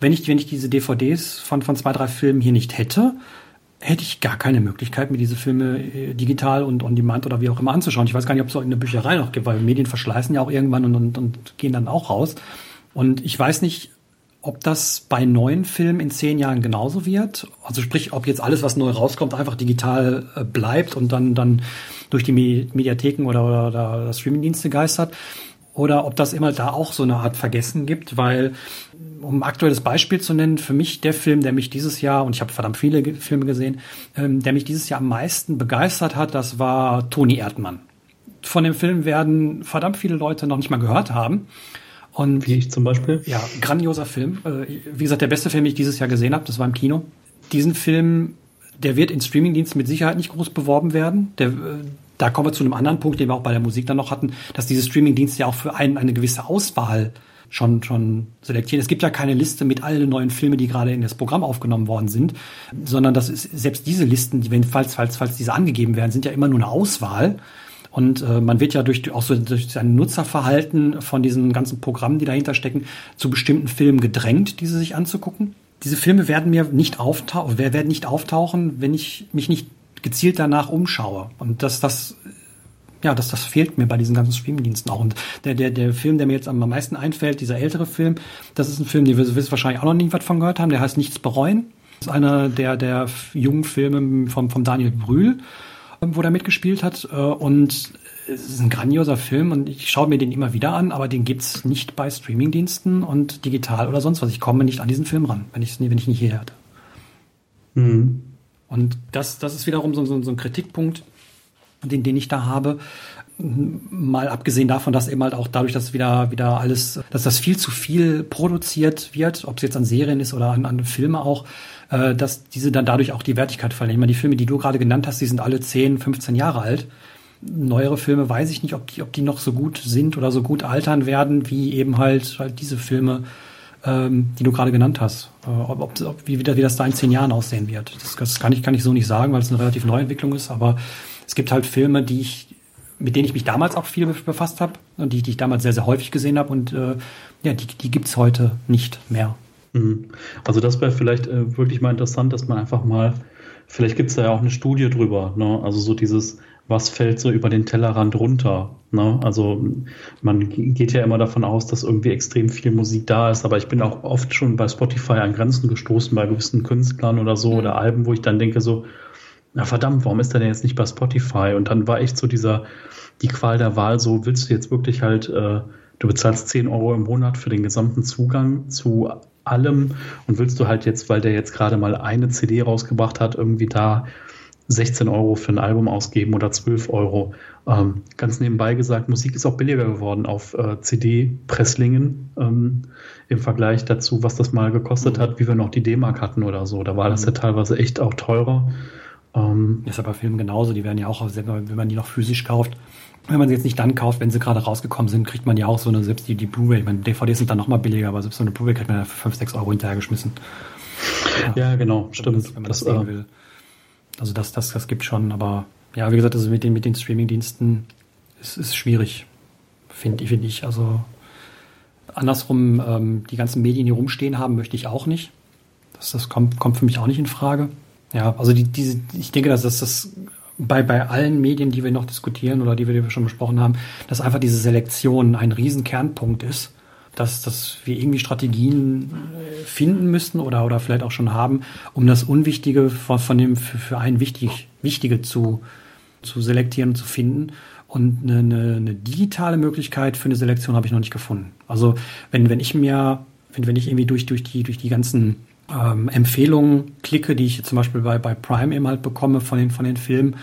S2: Wenn ich, wenn ich diese DVDs von, von zwei, drei Filmen hier nicht hätte, hätte ich gar keine Möglichkeit, mir diese Filme äh, digital und on demand oder wie auch immer anzuschauen. Ich weiß gar nicht, ob es auch in der Bücherei noch gibt, weil Medien verschleißen ja auch irgendwann und, und, und gehen dann auch raus. Und ich weiß nicht, ob das bei neuen Filmen in zehn Jahren genauso wird. Also sprich, ob jetzt alles, was neu rauskommt, einfach digital äh, bleibt und dann, dann durch die Mediatheken oder, oder, oder Streamingdienste geistert. Oder ob das immer da auch so eine Art Vergessen gibt, weil, um ein aktuelles Beispiel zu nennen, für mich der Film, der mich dieses Jahr, und ich habe verdammt viele Filme gesehen, ähm, der mich dieses Jahr am meisten begeistert hat, das war Toni Erdmann. Von dem Film werden verdammt viele Leute noch nicht mal gehört haben.
S3: Und Wie ich zum Beispiel?
S2: Ja, grandioser Film. Äh, wie gesagt, der beste Film, den ich dieses Jahr gesehen habe, das war im Kino. Diesen Film, der wird in Streamingdiensten mit Sicherheit nicht groß beworben werden. Der, äh, da kommen wir zu einem anderen Punkt, den wir auch bei der Musik dann noch hatten, dass diese Streamingdienste ja auch für einen eine gewisse Auswahl schon, schon selektieren. Es gibt ja keine Liste mit allen neuen Filmen, die gerade in das Programm aufgenommen worden sind, sondern das ist selbst diese Listen, die, wenn, falls, falls, falls diese angegeben werden, sind ja immer nur eine Auswahl. Und äh, man wird ja durch auch so durch sein Nutzerverhalten von diesen ganzen Programmen, die dahinter stecken, zu bestimmten Filmen gedrängt, diese sich anzugucken. Diese Filme werden mir nicht auftauchen, werden nicht auftauchen, wenn ich mich nicht gezielt danach umschaue. Und dass das ja, das, das fehlt mir bei diesen ganzen Streamingdiensten auch. Und der, der, der Film, der mir jetzt am meisten einfällt, dieser ältere Film, das ist ein Film, den wir, wahrscheinlich auch noch nie was von gehört haben, der heißt Nichts bereuen. Das ist einer der, der jungen Filme vom, vom Daniel Brühl wo er mitgespielt hat. Äh, und es ist ein grandioser Film und ich schaue mir den immer wieder an, aber den gibt's nicht bei Streamingdiensten und digital oder sonst was. Ich komme nicht an diesen Film ran, wenn ich, wenn ich nicht hierher hatte. Mhm. Und das, das ist wiederum so, so, so ein Kritikpunkt, den, den ich da habe. Mal abgesehen davon, dass eben halt auch dadurch, dass wieder, wieder alles, dass das viel zu viel produziert wird, ob es jetzt an Serien ist oder an, an Filme auch, äh, dass diese dann dadurch auch die Wertigkeit verlieren. Ich meine, die Filme, die du gerade genannt hast, die sind alle 10, 15 Jahre alt. Neuere Filme weiß ich nicht, ob die, ob die noch so gut sind oder so gut altern werden, wie eben halt, halt diese Filme, ähm, die du gerade genannt hast. Äh, ob, ob, wie, wie das da in zehn Jahren aussehen wird. Das, das kann, ich, kann ich so nicht sagen, weil es eine relativ neue Entwicklung ist, aber es gibt halt Filme, die ich mit denen ich mich damals auch viel befasst habe und die, die ich damals sehr, sehr häufig gesehen habe und äh, ja, die, die gibt's heute nicht mehr.
S3: Mhm. Also das wäre vielleicht äh, wirklich mal interessant, dass man einfach mal, vielleicht gibt es da ja auch eine Studie drüber, ne? also so dieses, was fällt so über den Tellerrand runter. Ne? Also man geht ja immer davon aus, dass irgendwie extrem viel Musik da ist, aber ich bin auch oft schon bei Spotify an Grenzen gestoßen bei gewissen Künstlern oder so mhm. oder Alben, wo ich dann denke so, na verdammt, warum ist der denn jetzt nicht bei Spotify? Und dann war echt so dieser, die Qual der Wahl, so willst du jetzt wirklich halt, äh, du bezahlst 10 Euro im Monat für den gesamten Zugang zu allem und willst du halt jetzt, weil der jetzt gerade mal eine CD rausgebracht hat, irgendwie da 16 Euro für ein Album ausgeben oder 12 Euro. Ähm, ganz nebenbei gesagt, Musik ist auch billiger geworden auf äh, CD-Presslingen ähm, im Vergleich dazu, was das mal gekostet mhm. hat, wie wir noch die D-Mark hatten oder so. Da war das mhm. ja teilweise echt auch teurer.
S2: Ähm, das ist aber bei Filmen genauso, die werden ja auch, wenn man die noch physisch kauft, wenn man sie jetzt nicht dann kauft, wenn sie gerade rausgekommen sind, kriegt man ja auch so eine, selbst die, die Blu-ray, ich meine, DVDs sind dann nochmal billiger, aber selbst so eine Blu-ray kriegt man ja für 5, 6 Euro hinterhergeschmissen.
S3: Ja, ja genau, stimmt.
S2: Wenn man das, das sehen äh, will. Also das, das, das gibt schon, aber ja, wie gesagt, also mit den, mit den Streaming-Diensten ist, ist schwierig, finde find ich. Also andersrum, ähm, die ganzen Medien, die rumstehen haben, möchte ich auch nicht. Das, das kommt, kommt für mich auch nicht in Frage. Ja, also die, diese, ich denke, dass das, das bei, bei allen Medien, die wir noch diskutieren oder die wir schon besprochen haben, dass einfach diese Selektion ein Riesenkernpunkt ist, dass, dass wir irgendwie Strategien finden müssten oder, oder vielleicht auch schon haben, um das Unwichtige von, von dem für, für einen wichtig, Wichtige zu, zu selektieren und zu finden. Und eine, eine, eine digitale Möglichkeit für eine Selektion habe ich noch nicht gefunden. Also wenn, wenn ich mir, wenn, wenn ich irgendwie durch, durch, die, durch die ganzen ähm, Empfehlungen klicke, die ich zum Beispiel bei, bei Prime eben halt bekomme von den, von den Filmen,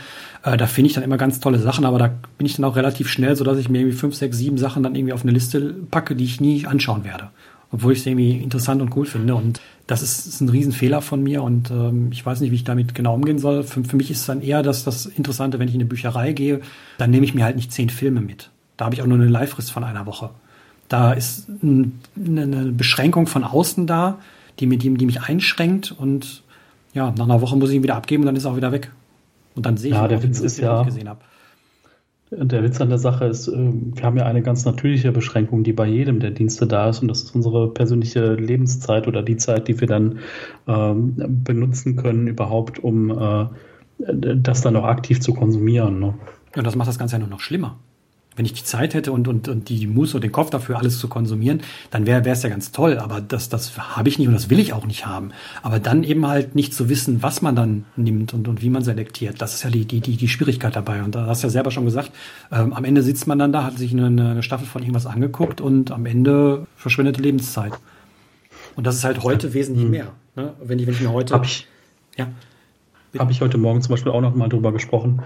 S2: äh, da finde ich dann immer ganz tolle Sachen, aber da bin ich dann auch relativ schnell, so dass ich mir irgendwie fünf, sechs, sieben Sachen dann irgendwie auf eine Liste packe, die ich nie anschauen werde. Obwohl ich es irgendwie interessant und cool finde. Und das ist, ist ein Riesenfehler von mir und ähm, ich weiß nicht, wie ich damit genau umgehen soll. Für, für mich ist es dann eher das, das Interessante, wenn ich in eine Bücherei gehe, dann nehme ich mir halt nicht zehn Filme mit. Da habe ich auch nur eine Leihfrist von einer Woche. Da ist ein, eine Beschränkung von außen da, die, die, die mich einschränkt und ja, nach einer Woche muss ich ihn wieder abgeben und dann ist er auch wieder weg. Und dann sehe
S3: ja,
S2: ich,
S3: der Witz ist ja, gesehen habe. Der Witz an der Sache ist, ähm, wir haben ja eine ganz natürliche Beschränkung, die bei jedem der Dienste da ist, und das ist unsere persönliche Lebenszeit oder die Zeit, die wir dann ähm, benutzen können, überhaupt, um äh, das dann auch aktiv zu konsumieren. Ne?
S2: Und das macht das Ganze ja nur noch schlimmer. Wenn ich die Zeit hätte und, und, und die Muße und den Kopf dafür, alles zu konsumieren, dann wäre es ja ganz toll. Aber das, das habe ich nicht und das will ich auch nicht haben. Aber dann eben halt nicht zu wissen, was man dann nimmt und, und wie man selektiert, das ist ja die, die, die, die Schwierigkeit dabei. Und da hast du ja selber schon gesagt, ähm, am Ende sitzt man dann da, hat sich eine, eine Staffel von irgendwas angeguckt und am Ende verschwindet die Lebenszeit. Und das ist halt heute wesentlich hm. mehr. Ne? Wenn, ich, wenn ich mir heute.
S3: Hab ich, ja. Habe ich heute Morgen zum Beispiel auch noch mal drüber gesprochen.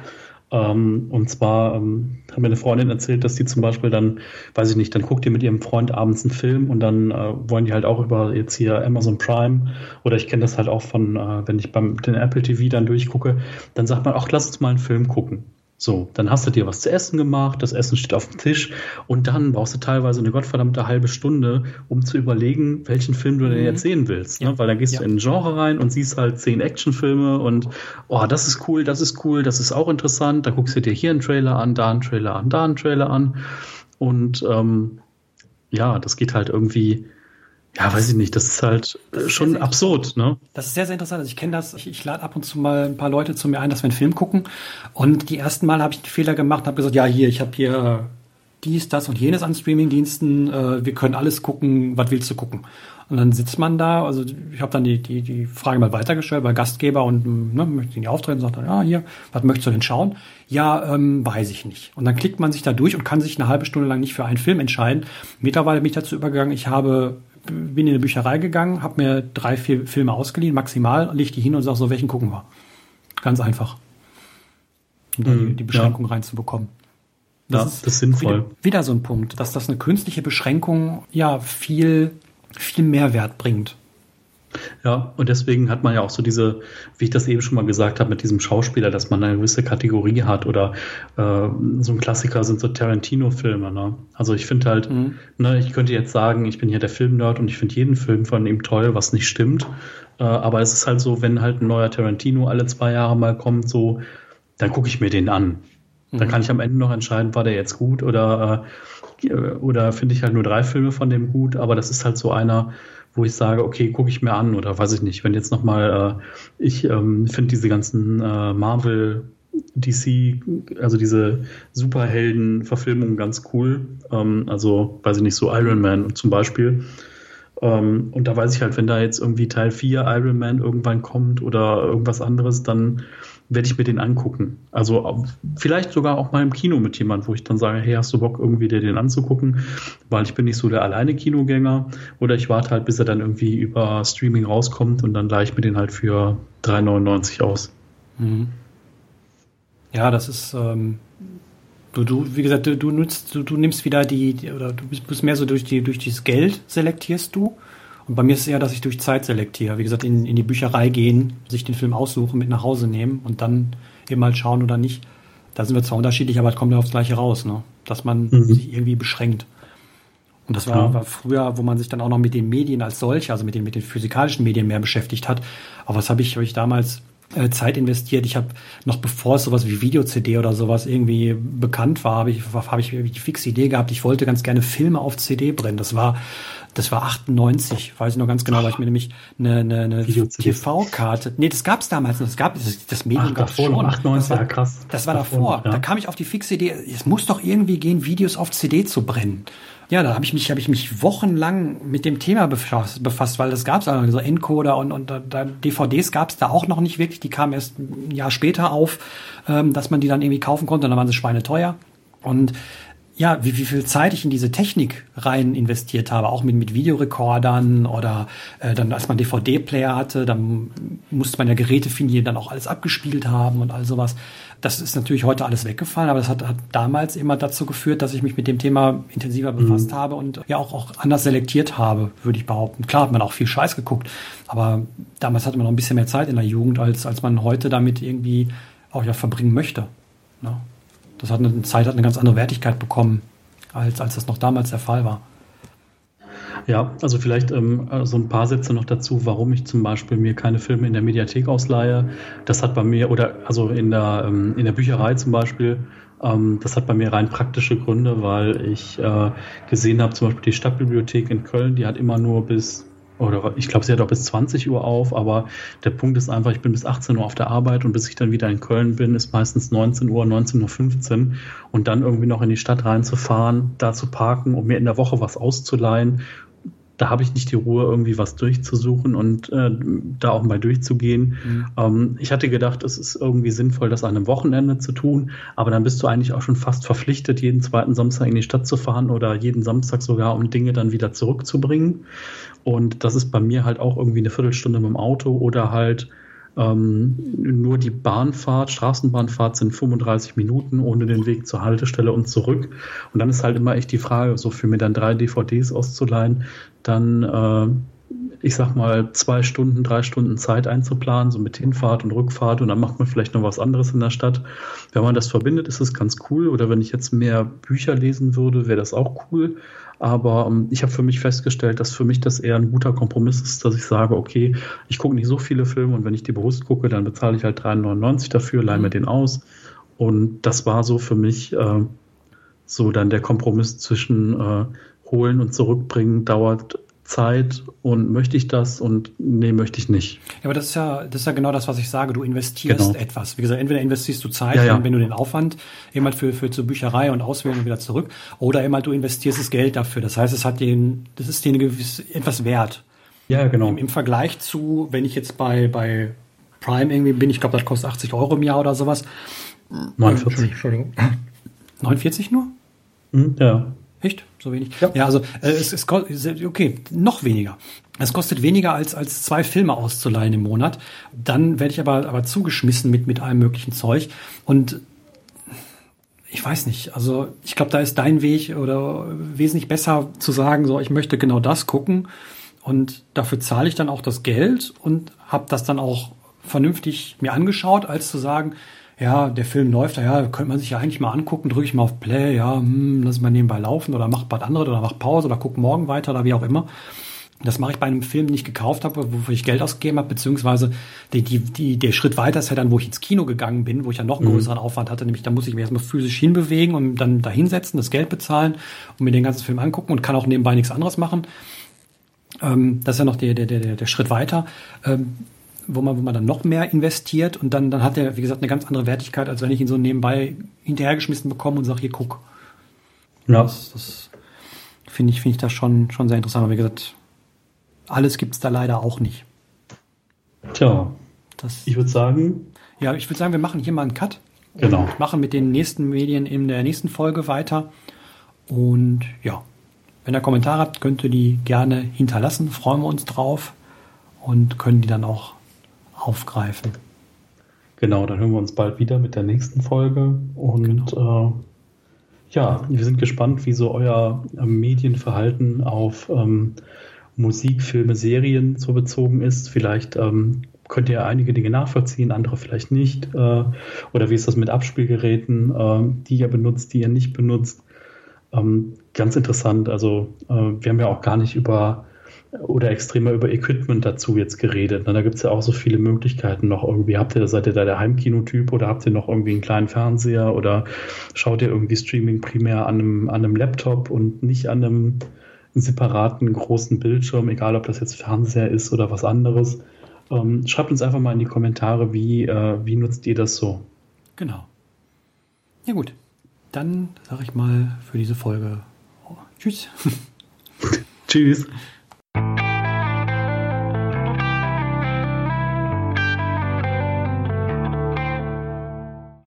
S3: Ähm, und zwar ähm, hat mir eine Freundin erzählt, dass die zum Beispiel dann, weiß ich nicht, dann guckt die mit ihrem Freund abends einen Film und dann äh, wollen die halt auch über jetzt hier Amazon Prime oder ich kenne das halt auch von, äh, wenn ich beim den Apple TV dann durchgucke, dann sagt man, auch lass uns mal einen Film gucken. So, dann hast du dir was zu essen gemacht, das Essen steht auf dem Tisch und dann brauchst du teilweise eine gottverdammte halbe Stunde, um zu überlegen, welchen Film du denn mhm. jetzt sehen willst. Ne? Ja. Weil dann gehst ja. du in ein Genre rein und siehst halt zehn Actionfilme und oh, das ist cool, das ist cool, das ist auch interessant. Da guckst du dir hier einen Trailer an, da einen Trailer an, da einen Trailer an. Und ähm, ja, das geht halt irgendwie ja, weiß ich nicht, das ist halt das ist schon absurd, ne?
S2: Das ist sehr, sehr interessant. Also ich kenne das, ich, ich lade ab und zu mal ein paar Leute zu mir ein, dass wir einen Film gucken. Und die ersten Mal habe ich einen Fehler gemacht und habe gesagt, ja, hier, ich habe hier dies, das und jenes an Streamingdiensten, äh, wir können alles gucken, was willst du gucken? Und dann sitzt man da, also ich habe dann die, die, die Frage mal weitergestellt bei Gastgeber und ne, möchte ihn auftreten und sagt dann, ja, hier, was möchtest du denn schauen? Ja, ähm, weiß ich nicht. Und dann klickt man sich da durch und kann sich eine halbe Stunde lang nicht für einen Film entscheiden. Mittlerweile bin ich dazu übergegangen, ich habe bin in eine Bücherei gegangen, habe mir drei, vier Filme ausgeliehen, maximal, leg die hin und sage so, welchen gucken wir. Ganz einfach. Um da die, die Beschränkung ja. reinzubekommen.
S3: Das, ja, ist, das ist sinnvoll.
S2: Wieder, wieder, so ein Punkt, dass das eine künstliche Beschränkung ja viel, viel Mehrwert bringt.
S3: Ja, und deswegen hat man ja auch so diese, wie ich das eben schon mal gesagt habe, mit diesem Schauspieler, dass man eine gewisse Kategorie hat oder äh, so ein Klassiker sind so Tarantino-Filme. Ne? Also ich finde halt, mhm. ne, ich könnte jetzt sagen, ich bin hier der Filmnerd und ich finde jeden Film von ihm toll, was nicht stimmt. Äh, aber es ist halt so, wenn halt ein neuer Tarantino alle zwei Jahre mal kommt, so, dann gucke ich mir den an. Mhm. Dann kann ich am Ende noch entscheiden, war der jetzt gut oder, äh, oder finde ich halt nur drei Filme von dem gut, aber das ist halt so einer, wo ich sage, okay, gucke ich mir an oder weiß ich nicht, wenn jetzt nochmal, äh, ich ähm, finde diese ganzen äh, Marvel, DC, also diese Superhelden-Verfilmungen ganz cool. Ähm, also, weiß ich nicht, so Iron Man zum Beispiel. Ähm, und da weiß ich halt, wenn da jetzt irgendwie Teil 4 Iron Man irgendwann kommt oder irgendwas anderes, dann werde ich mir den angucken. Also vielleicht sogar auch mal im Kino mit jemand, wo ich dann sage, hey, hast du Bock, irgendwie dir den anzugucken? Weil ich bin nicht so der alleine Kinogänger. Oder ich warte halt, bis er dann irgendwie über Streaming rauskommt und dann leihe ich mir den halt für 3,99 aus. Mhm.
S2: Ja, das ist, ähm, du, du, wie gesagt, du, du nutzt, du, du nimmst wieder die, die, oder du bist, bist mehr so durch die, durch dieses Geld selektierst du und bei mir ist es eher, dass ich durch Zeit selektiere. Wie gesagt, in, in die Bücherei gehen, sich den Film aussuchen, mit nach Hause nehmen und dann eben halt schauen oder nicht. Da sind wir zwar unterschiedlich, aber es kommt ja aufs Gleiche raus, ne? dass man mhm. sich irgendwie beschränkt. Und das war, war, früher, wo man sich dann auch noch mit den Medien als solche, also mit den, mit den physikalischen Medien mehr beschäftigt hat. Aber was habe ich, hab ich damals Zeit investiert. Ich habe noch bevor es sowas wie Video-CD oder sowas irgendwie bekannt war, habe ich, hab ich die fixe Idee gehabt, ich wollte ganz gerne Filme auf CD brennen. Das war das war 98, weiß ich noch ganz genau, weil ich mir nämlich eine, eine, eine TV-Karte. Nee, das gab es damals noch. Das gab das, das Medium
S3: gab es schon. 98,
S2: das war,
S3: ja, krass.
S2: Das war davor. Ja. Da kam ich auf die fixe Idee, es muss doch irgendwie gehen, Videos auf CD zu brennen. Ja, da habe ich mich, habe ich mich wochenlang mit dem Thema befasst, befasst weil das gab es also so Encoder und, und da, DVDs gab es da auch noch nicht wirklich. Die kamen erst ein Jahr später auf, ähm, dass man die dann irgendwie kaufen konnte. Und dann waren sie schweineteuer. Und ja, wie, wie viel Zeit ich in diese Technik rein investiert habe, auch mit, mit Videorekordern oder äh, dann, als man DVD-Player hatte, dann musste man ja Geräte finden, die dann auch alles abgespielt haben und all sowas. Das ist natürlich heute alles weggefallen, aber das hat, hat damals immer dazu geführt, dass ich mich mit dem Thema intensiver mhm. befasst mhm. habe und ja auch, auch anders selektiert habe, würde ich behaupten. Klar hat man auch viel Scheiß geguckt, aber damals hatte man noch ein bisschen mehr Zeit in der Jugend, als, als man heute damit irgendwie auch ja verbringen möchte. Ne? Das hat eine Zeit hat eine ganz andere Wertigkeit bekommen, als, als das noch damals der Fall war.
S3: Ja, also vielleicht ähm, so ein paar Sätze noch dazu, warum ich zum Beispiel mir keine Filme in der Mediathek ausleihe. Das hat bei mir, oder also in der, ähm, in der Bücherei zum Beispiel, ähm, das hat bei mir rein praktische Gründe, weil ich äh, gesehen habe, zum Beispiel die Stadtbibliothek in Köln, die hat immer nur bis oder ich glaube, sie hat auch bis 20 Uhr auf, aber der Punkt ist einfach, ich bin bis 18 Uhr auf der Arbeit und bis ich dann wieder in Köln bin, ist meistens 19 Uhr, 19.15 Uhr und dann irgendwie noch in die Stadt reinzufahren, da zu parken, um mir in der Woche was auszuleihen da habe ich nicht die Ruhe, irgendwie was durchzusuchen und äh, da auch mal durchzugehen. Mhm. Ähm, ich hatte gedacht, es ist irgendwie sinnvoll, das an einem Wochenende zu tun, aber dann bist du eigentlich auch schon fast verpflichtet, jeden zweiten Samstag in die Stadt zu fahren oder jeden Samstag sogar, um Dinge dann wieder zurückzubringen. Und das ist bei mir halt auch irgendwie eine Viertelstunde mit dem Auto oder halt ähm, nur die Bahnfahrt, Straßenbahnfahrt sind 35 Minuten ohne den Weg zur Haltestelle und zurück. Und dann ist halt immer echt die Frage, so für mir dann drei DVDs auszuleihen, dann, äh, ich sag mal, zwei Stunden, drei Stunden Zeit einzuplanen, so mit Hinfahrt und Rückfahrt und dann macht man vielleicht noch was anderes in der Stadt. Wenn man das verbindet, ist es ganz cool. Oder wenn ich jetzt mehr Bücher lesen würde, wäre das auch cool. Aber ähm, ich habe für mich festgestellt, dass für mich das eher ein guter Kompromiss ist, dass ich sage, okay, ich gucke nicht so viele Filme und wenn ich die bewusst gucke, dann bezahle ich halt 3,99 dafür, leihe mir den aus. Und das war so für mich äh, so dann der Kompromiss zwischen äh, holen und zurückbringen dauert Zeit und möchte ich das und nee, möchte ich nicht.
S2: Ja, aber das ist ja, das ist ja genau das, was ich sage. Du investierst genau. etwas. Wie gesagt, entweder investierst du Zeit,
S3: ja, ja.
S2: wenn du den Aufwand eben halt für, für zur Bücherei und Auswählen und wieder zurück, oder eben halt du investierst das Geld dafür. Das heißt, es hat den, das ist dir gewiss, etwas wert.
S3: Ja, genau.
S2: Im, Im, Vergleich zu, wenn ich jetzt bei, bei Prime irgendwie bin, ich glaube, das kostet 80 Euro im Jahr oder sowas.
S3: 49.
S2: Entschuldigung. 49 nur?
S3: Hm, ja.
S2: Echt? So wenig? Ja, ja also äh, es, es okay, noch weniger. Es kostet weniger als, als zwei Filme auszuleihen im Monat. Dann werde ich aber, aber zugeschmissen mit, mit allem möglichen Zeug. Und ich weiß nicht, also ich glaube, da ist dein Weg oder wesentlich besser zu sagen, so ich möchte genau das gucken und dafür zahle ich dann auch das Geld und habe das dann auch vernünftig mir angeschaut, als zu sagen, ja, der Film läuft, ja, könnte man sich ja eigentlich mal angucken, drücke ich mal auf Play, ja, hm, lass mal nebenbei laufen oder mach was anderes oder mach Pause oder guck morgen weiter oder wie auch immer. Das mache ich bei einem Film, den ich gekauft habe, wofür ich Geld ausgegeben habe, beziehungsweise die, die, die, der Schritt weiter ist ja dann, wo ich ins Kino gegangen bin, wo ich ja noch einen mhm. größeren Aufwand hatte, nämlich da muss ich mich erstmal physisch hinbewegen und dann da hinsetzen, das Geld bezahlen und mir den ganzen Film angucken und kann auch nebenbei nichts anderes machen. Ähm, das ist ja noch der, der, der, der Schritt weiter. Ähm, wo man, wo man dann noch mehr investiert und dann, dann hat er, wie gesagt, eine ganz andere Wertigkeit, als wenn ich ihn so nebenbei hinterhergeschmissen bekomme und sage, hier guck. Ja. Das, das finde ich, finde ich das schon, schon sehr interessant. Aber wie gesagt, alles gibt es da leider auch nicht.
S3: Tja. Das, ich würde sagen.
S2: Ja, ich würde sagen, wir machen hier mal einen Cut.
S3: Genau.
S2: Und machen mit den nächsten Medien in der nächsten Folge weiter. Und ja, wenn ihr Kommentare habt, könnt ihr die gerne hinterlassen. Freuen wir uns drauf und können die dann auch aufgreifen.
S3: Genau, dann hören wir uns bald wieder mit der nächsten Folge. Und genau. äh, ja, wir sind gespannt, wie so euer äh, Medienverhalten auf ähm, Musik, Filme, Serien so bezogen ist. Vielleicht ähm, könnt ihr einige Dinge nachvollziehen, andere vielleicht nicht. Äh, oder wie ist das mit Abspielgeräten, äh, die ihr benutzt, die ihr nicht benutzt? Ähm, ganz interessant. Also äh, wir haben ja auch gar nicht über oder extremer über Equipment dazu jetzt geredet. Da gibt es ja auch so viele Möglichkeiten noch irgendwie. Habt ihr, seid ihr da der Heimkinotyp oder habt ihr noch irgendwie einen kleinen Fernseher oder schaut ihr irgendwie Streaming primär an einem, an einem Laptop und nicht an einem separaten großen Bildschirm, egal ob das jetzt Fernseher ist oder was anderes. Ähm, schreibt uns einfach mal in die Kommentare, wie, äh, wie nutzt ihr das so?
S2: Genau. Ja gut, dann sage ich mal für diese Folge oh, Tschüss.
S3: Tschüss. Thank you.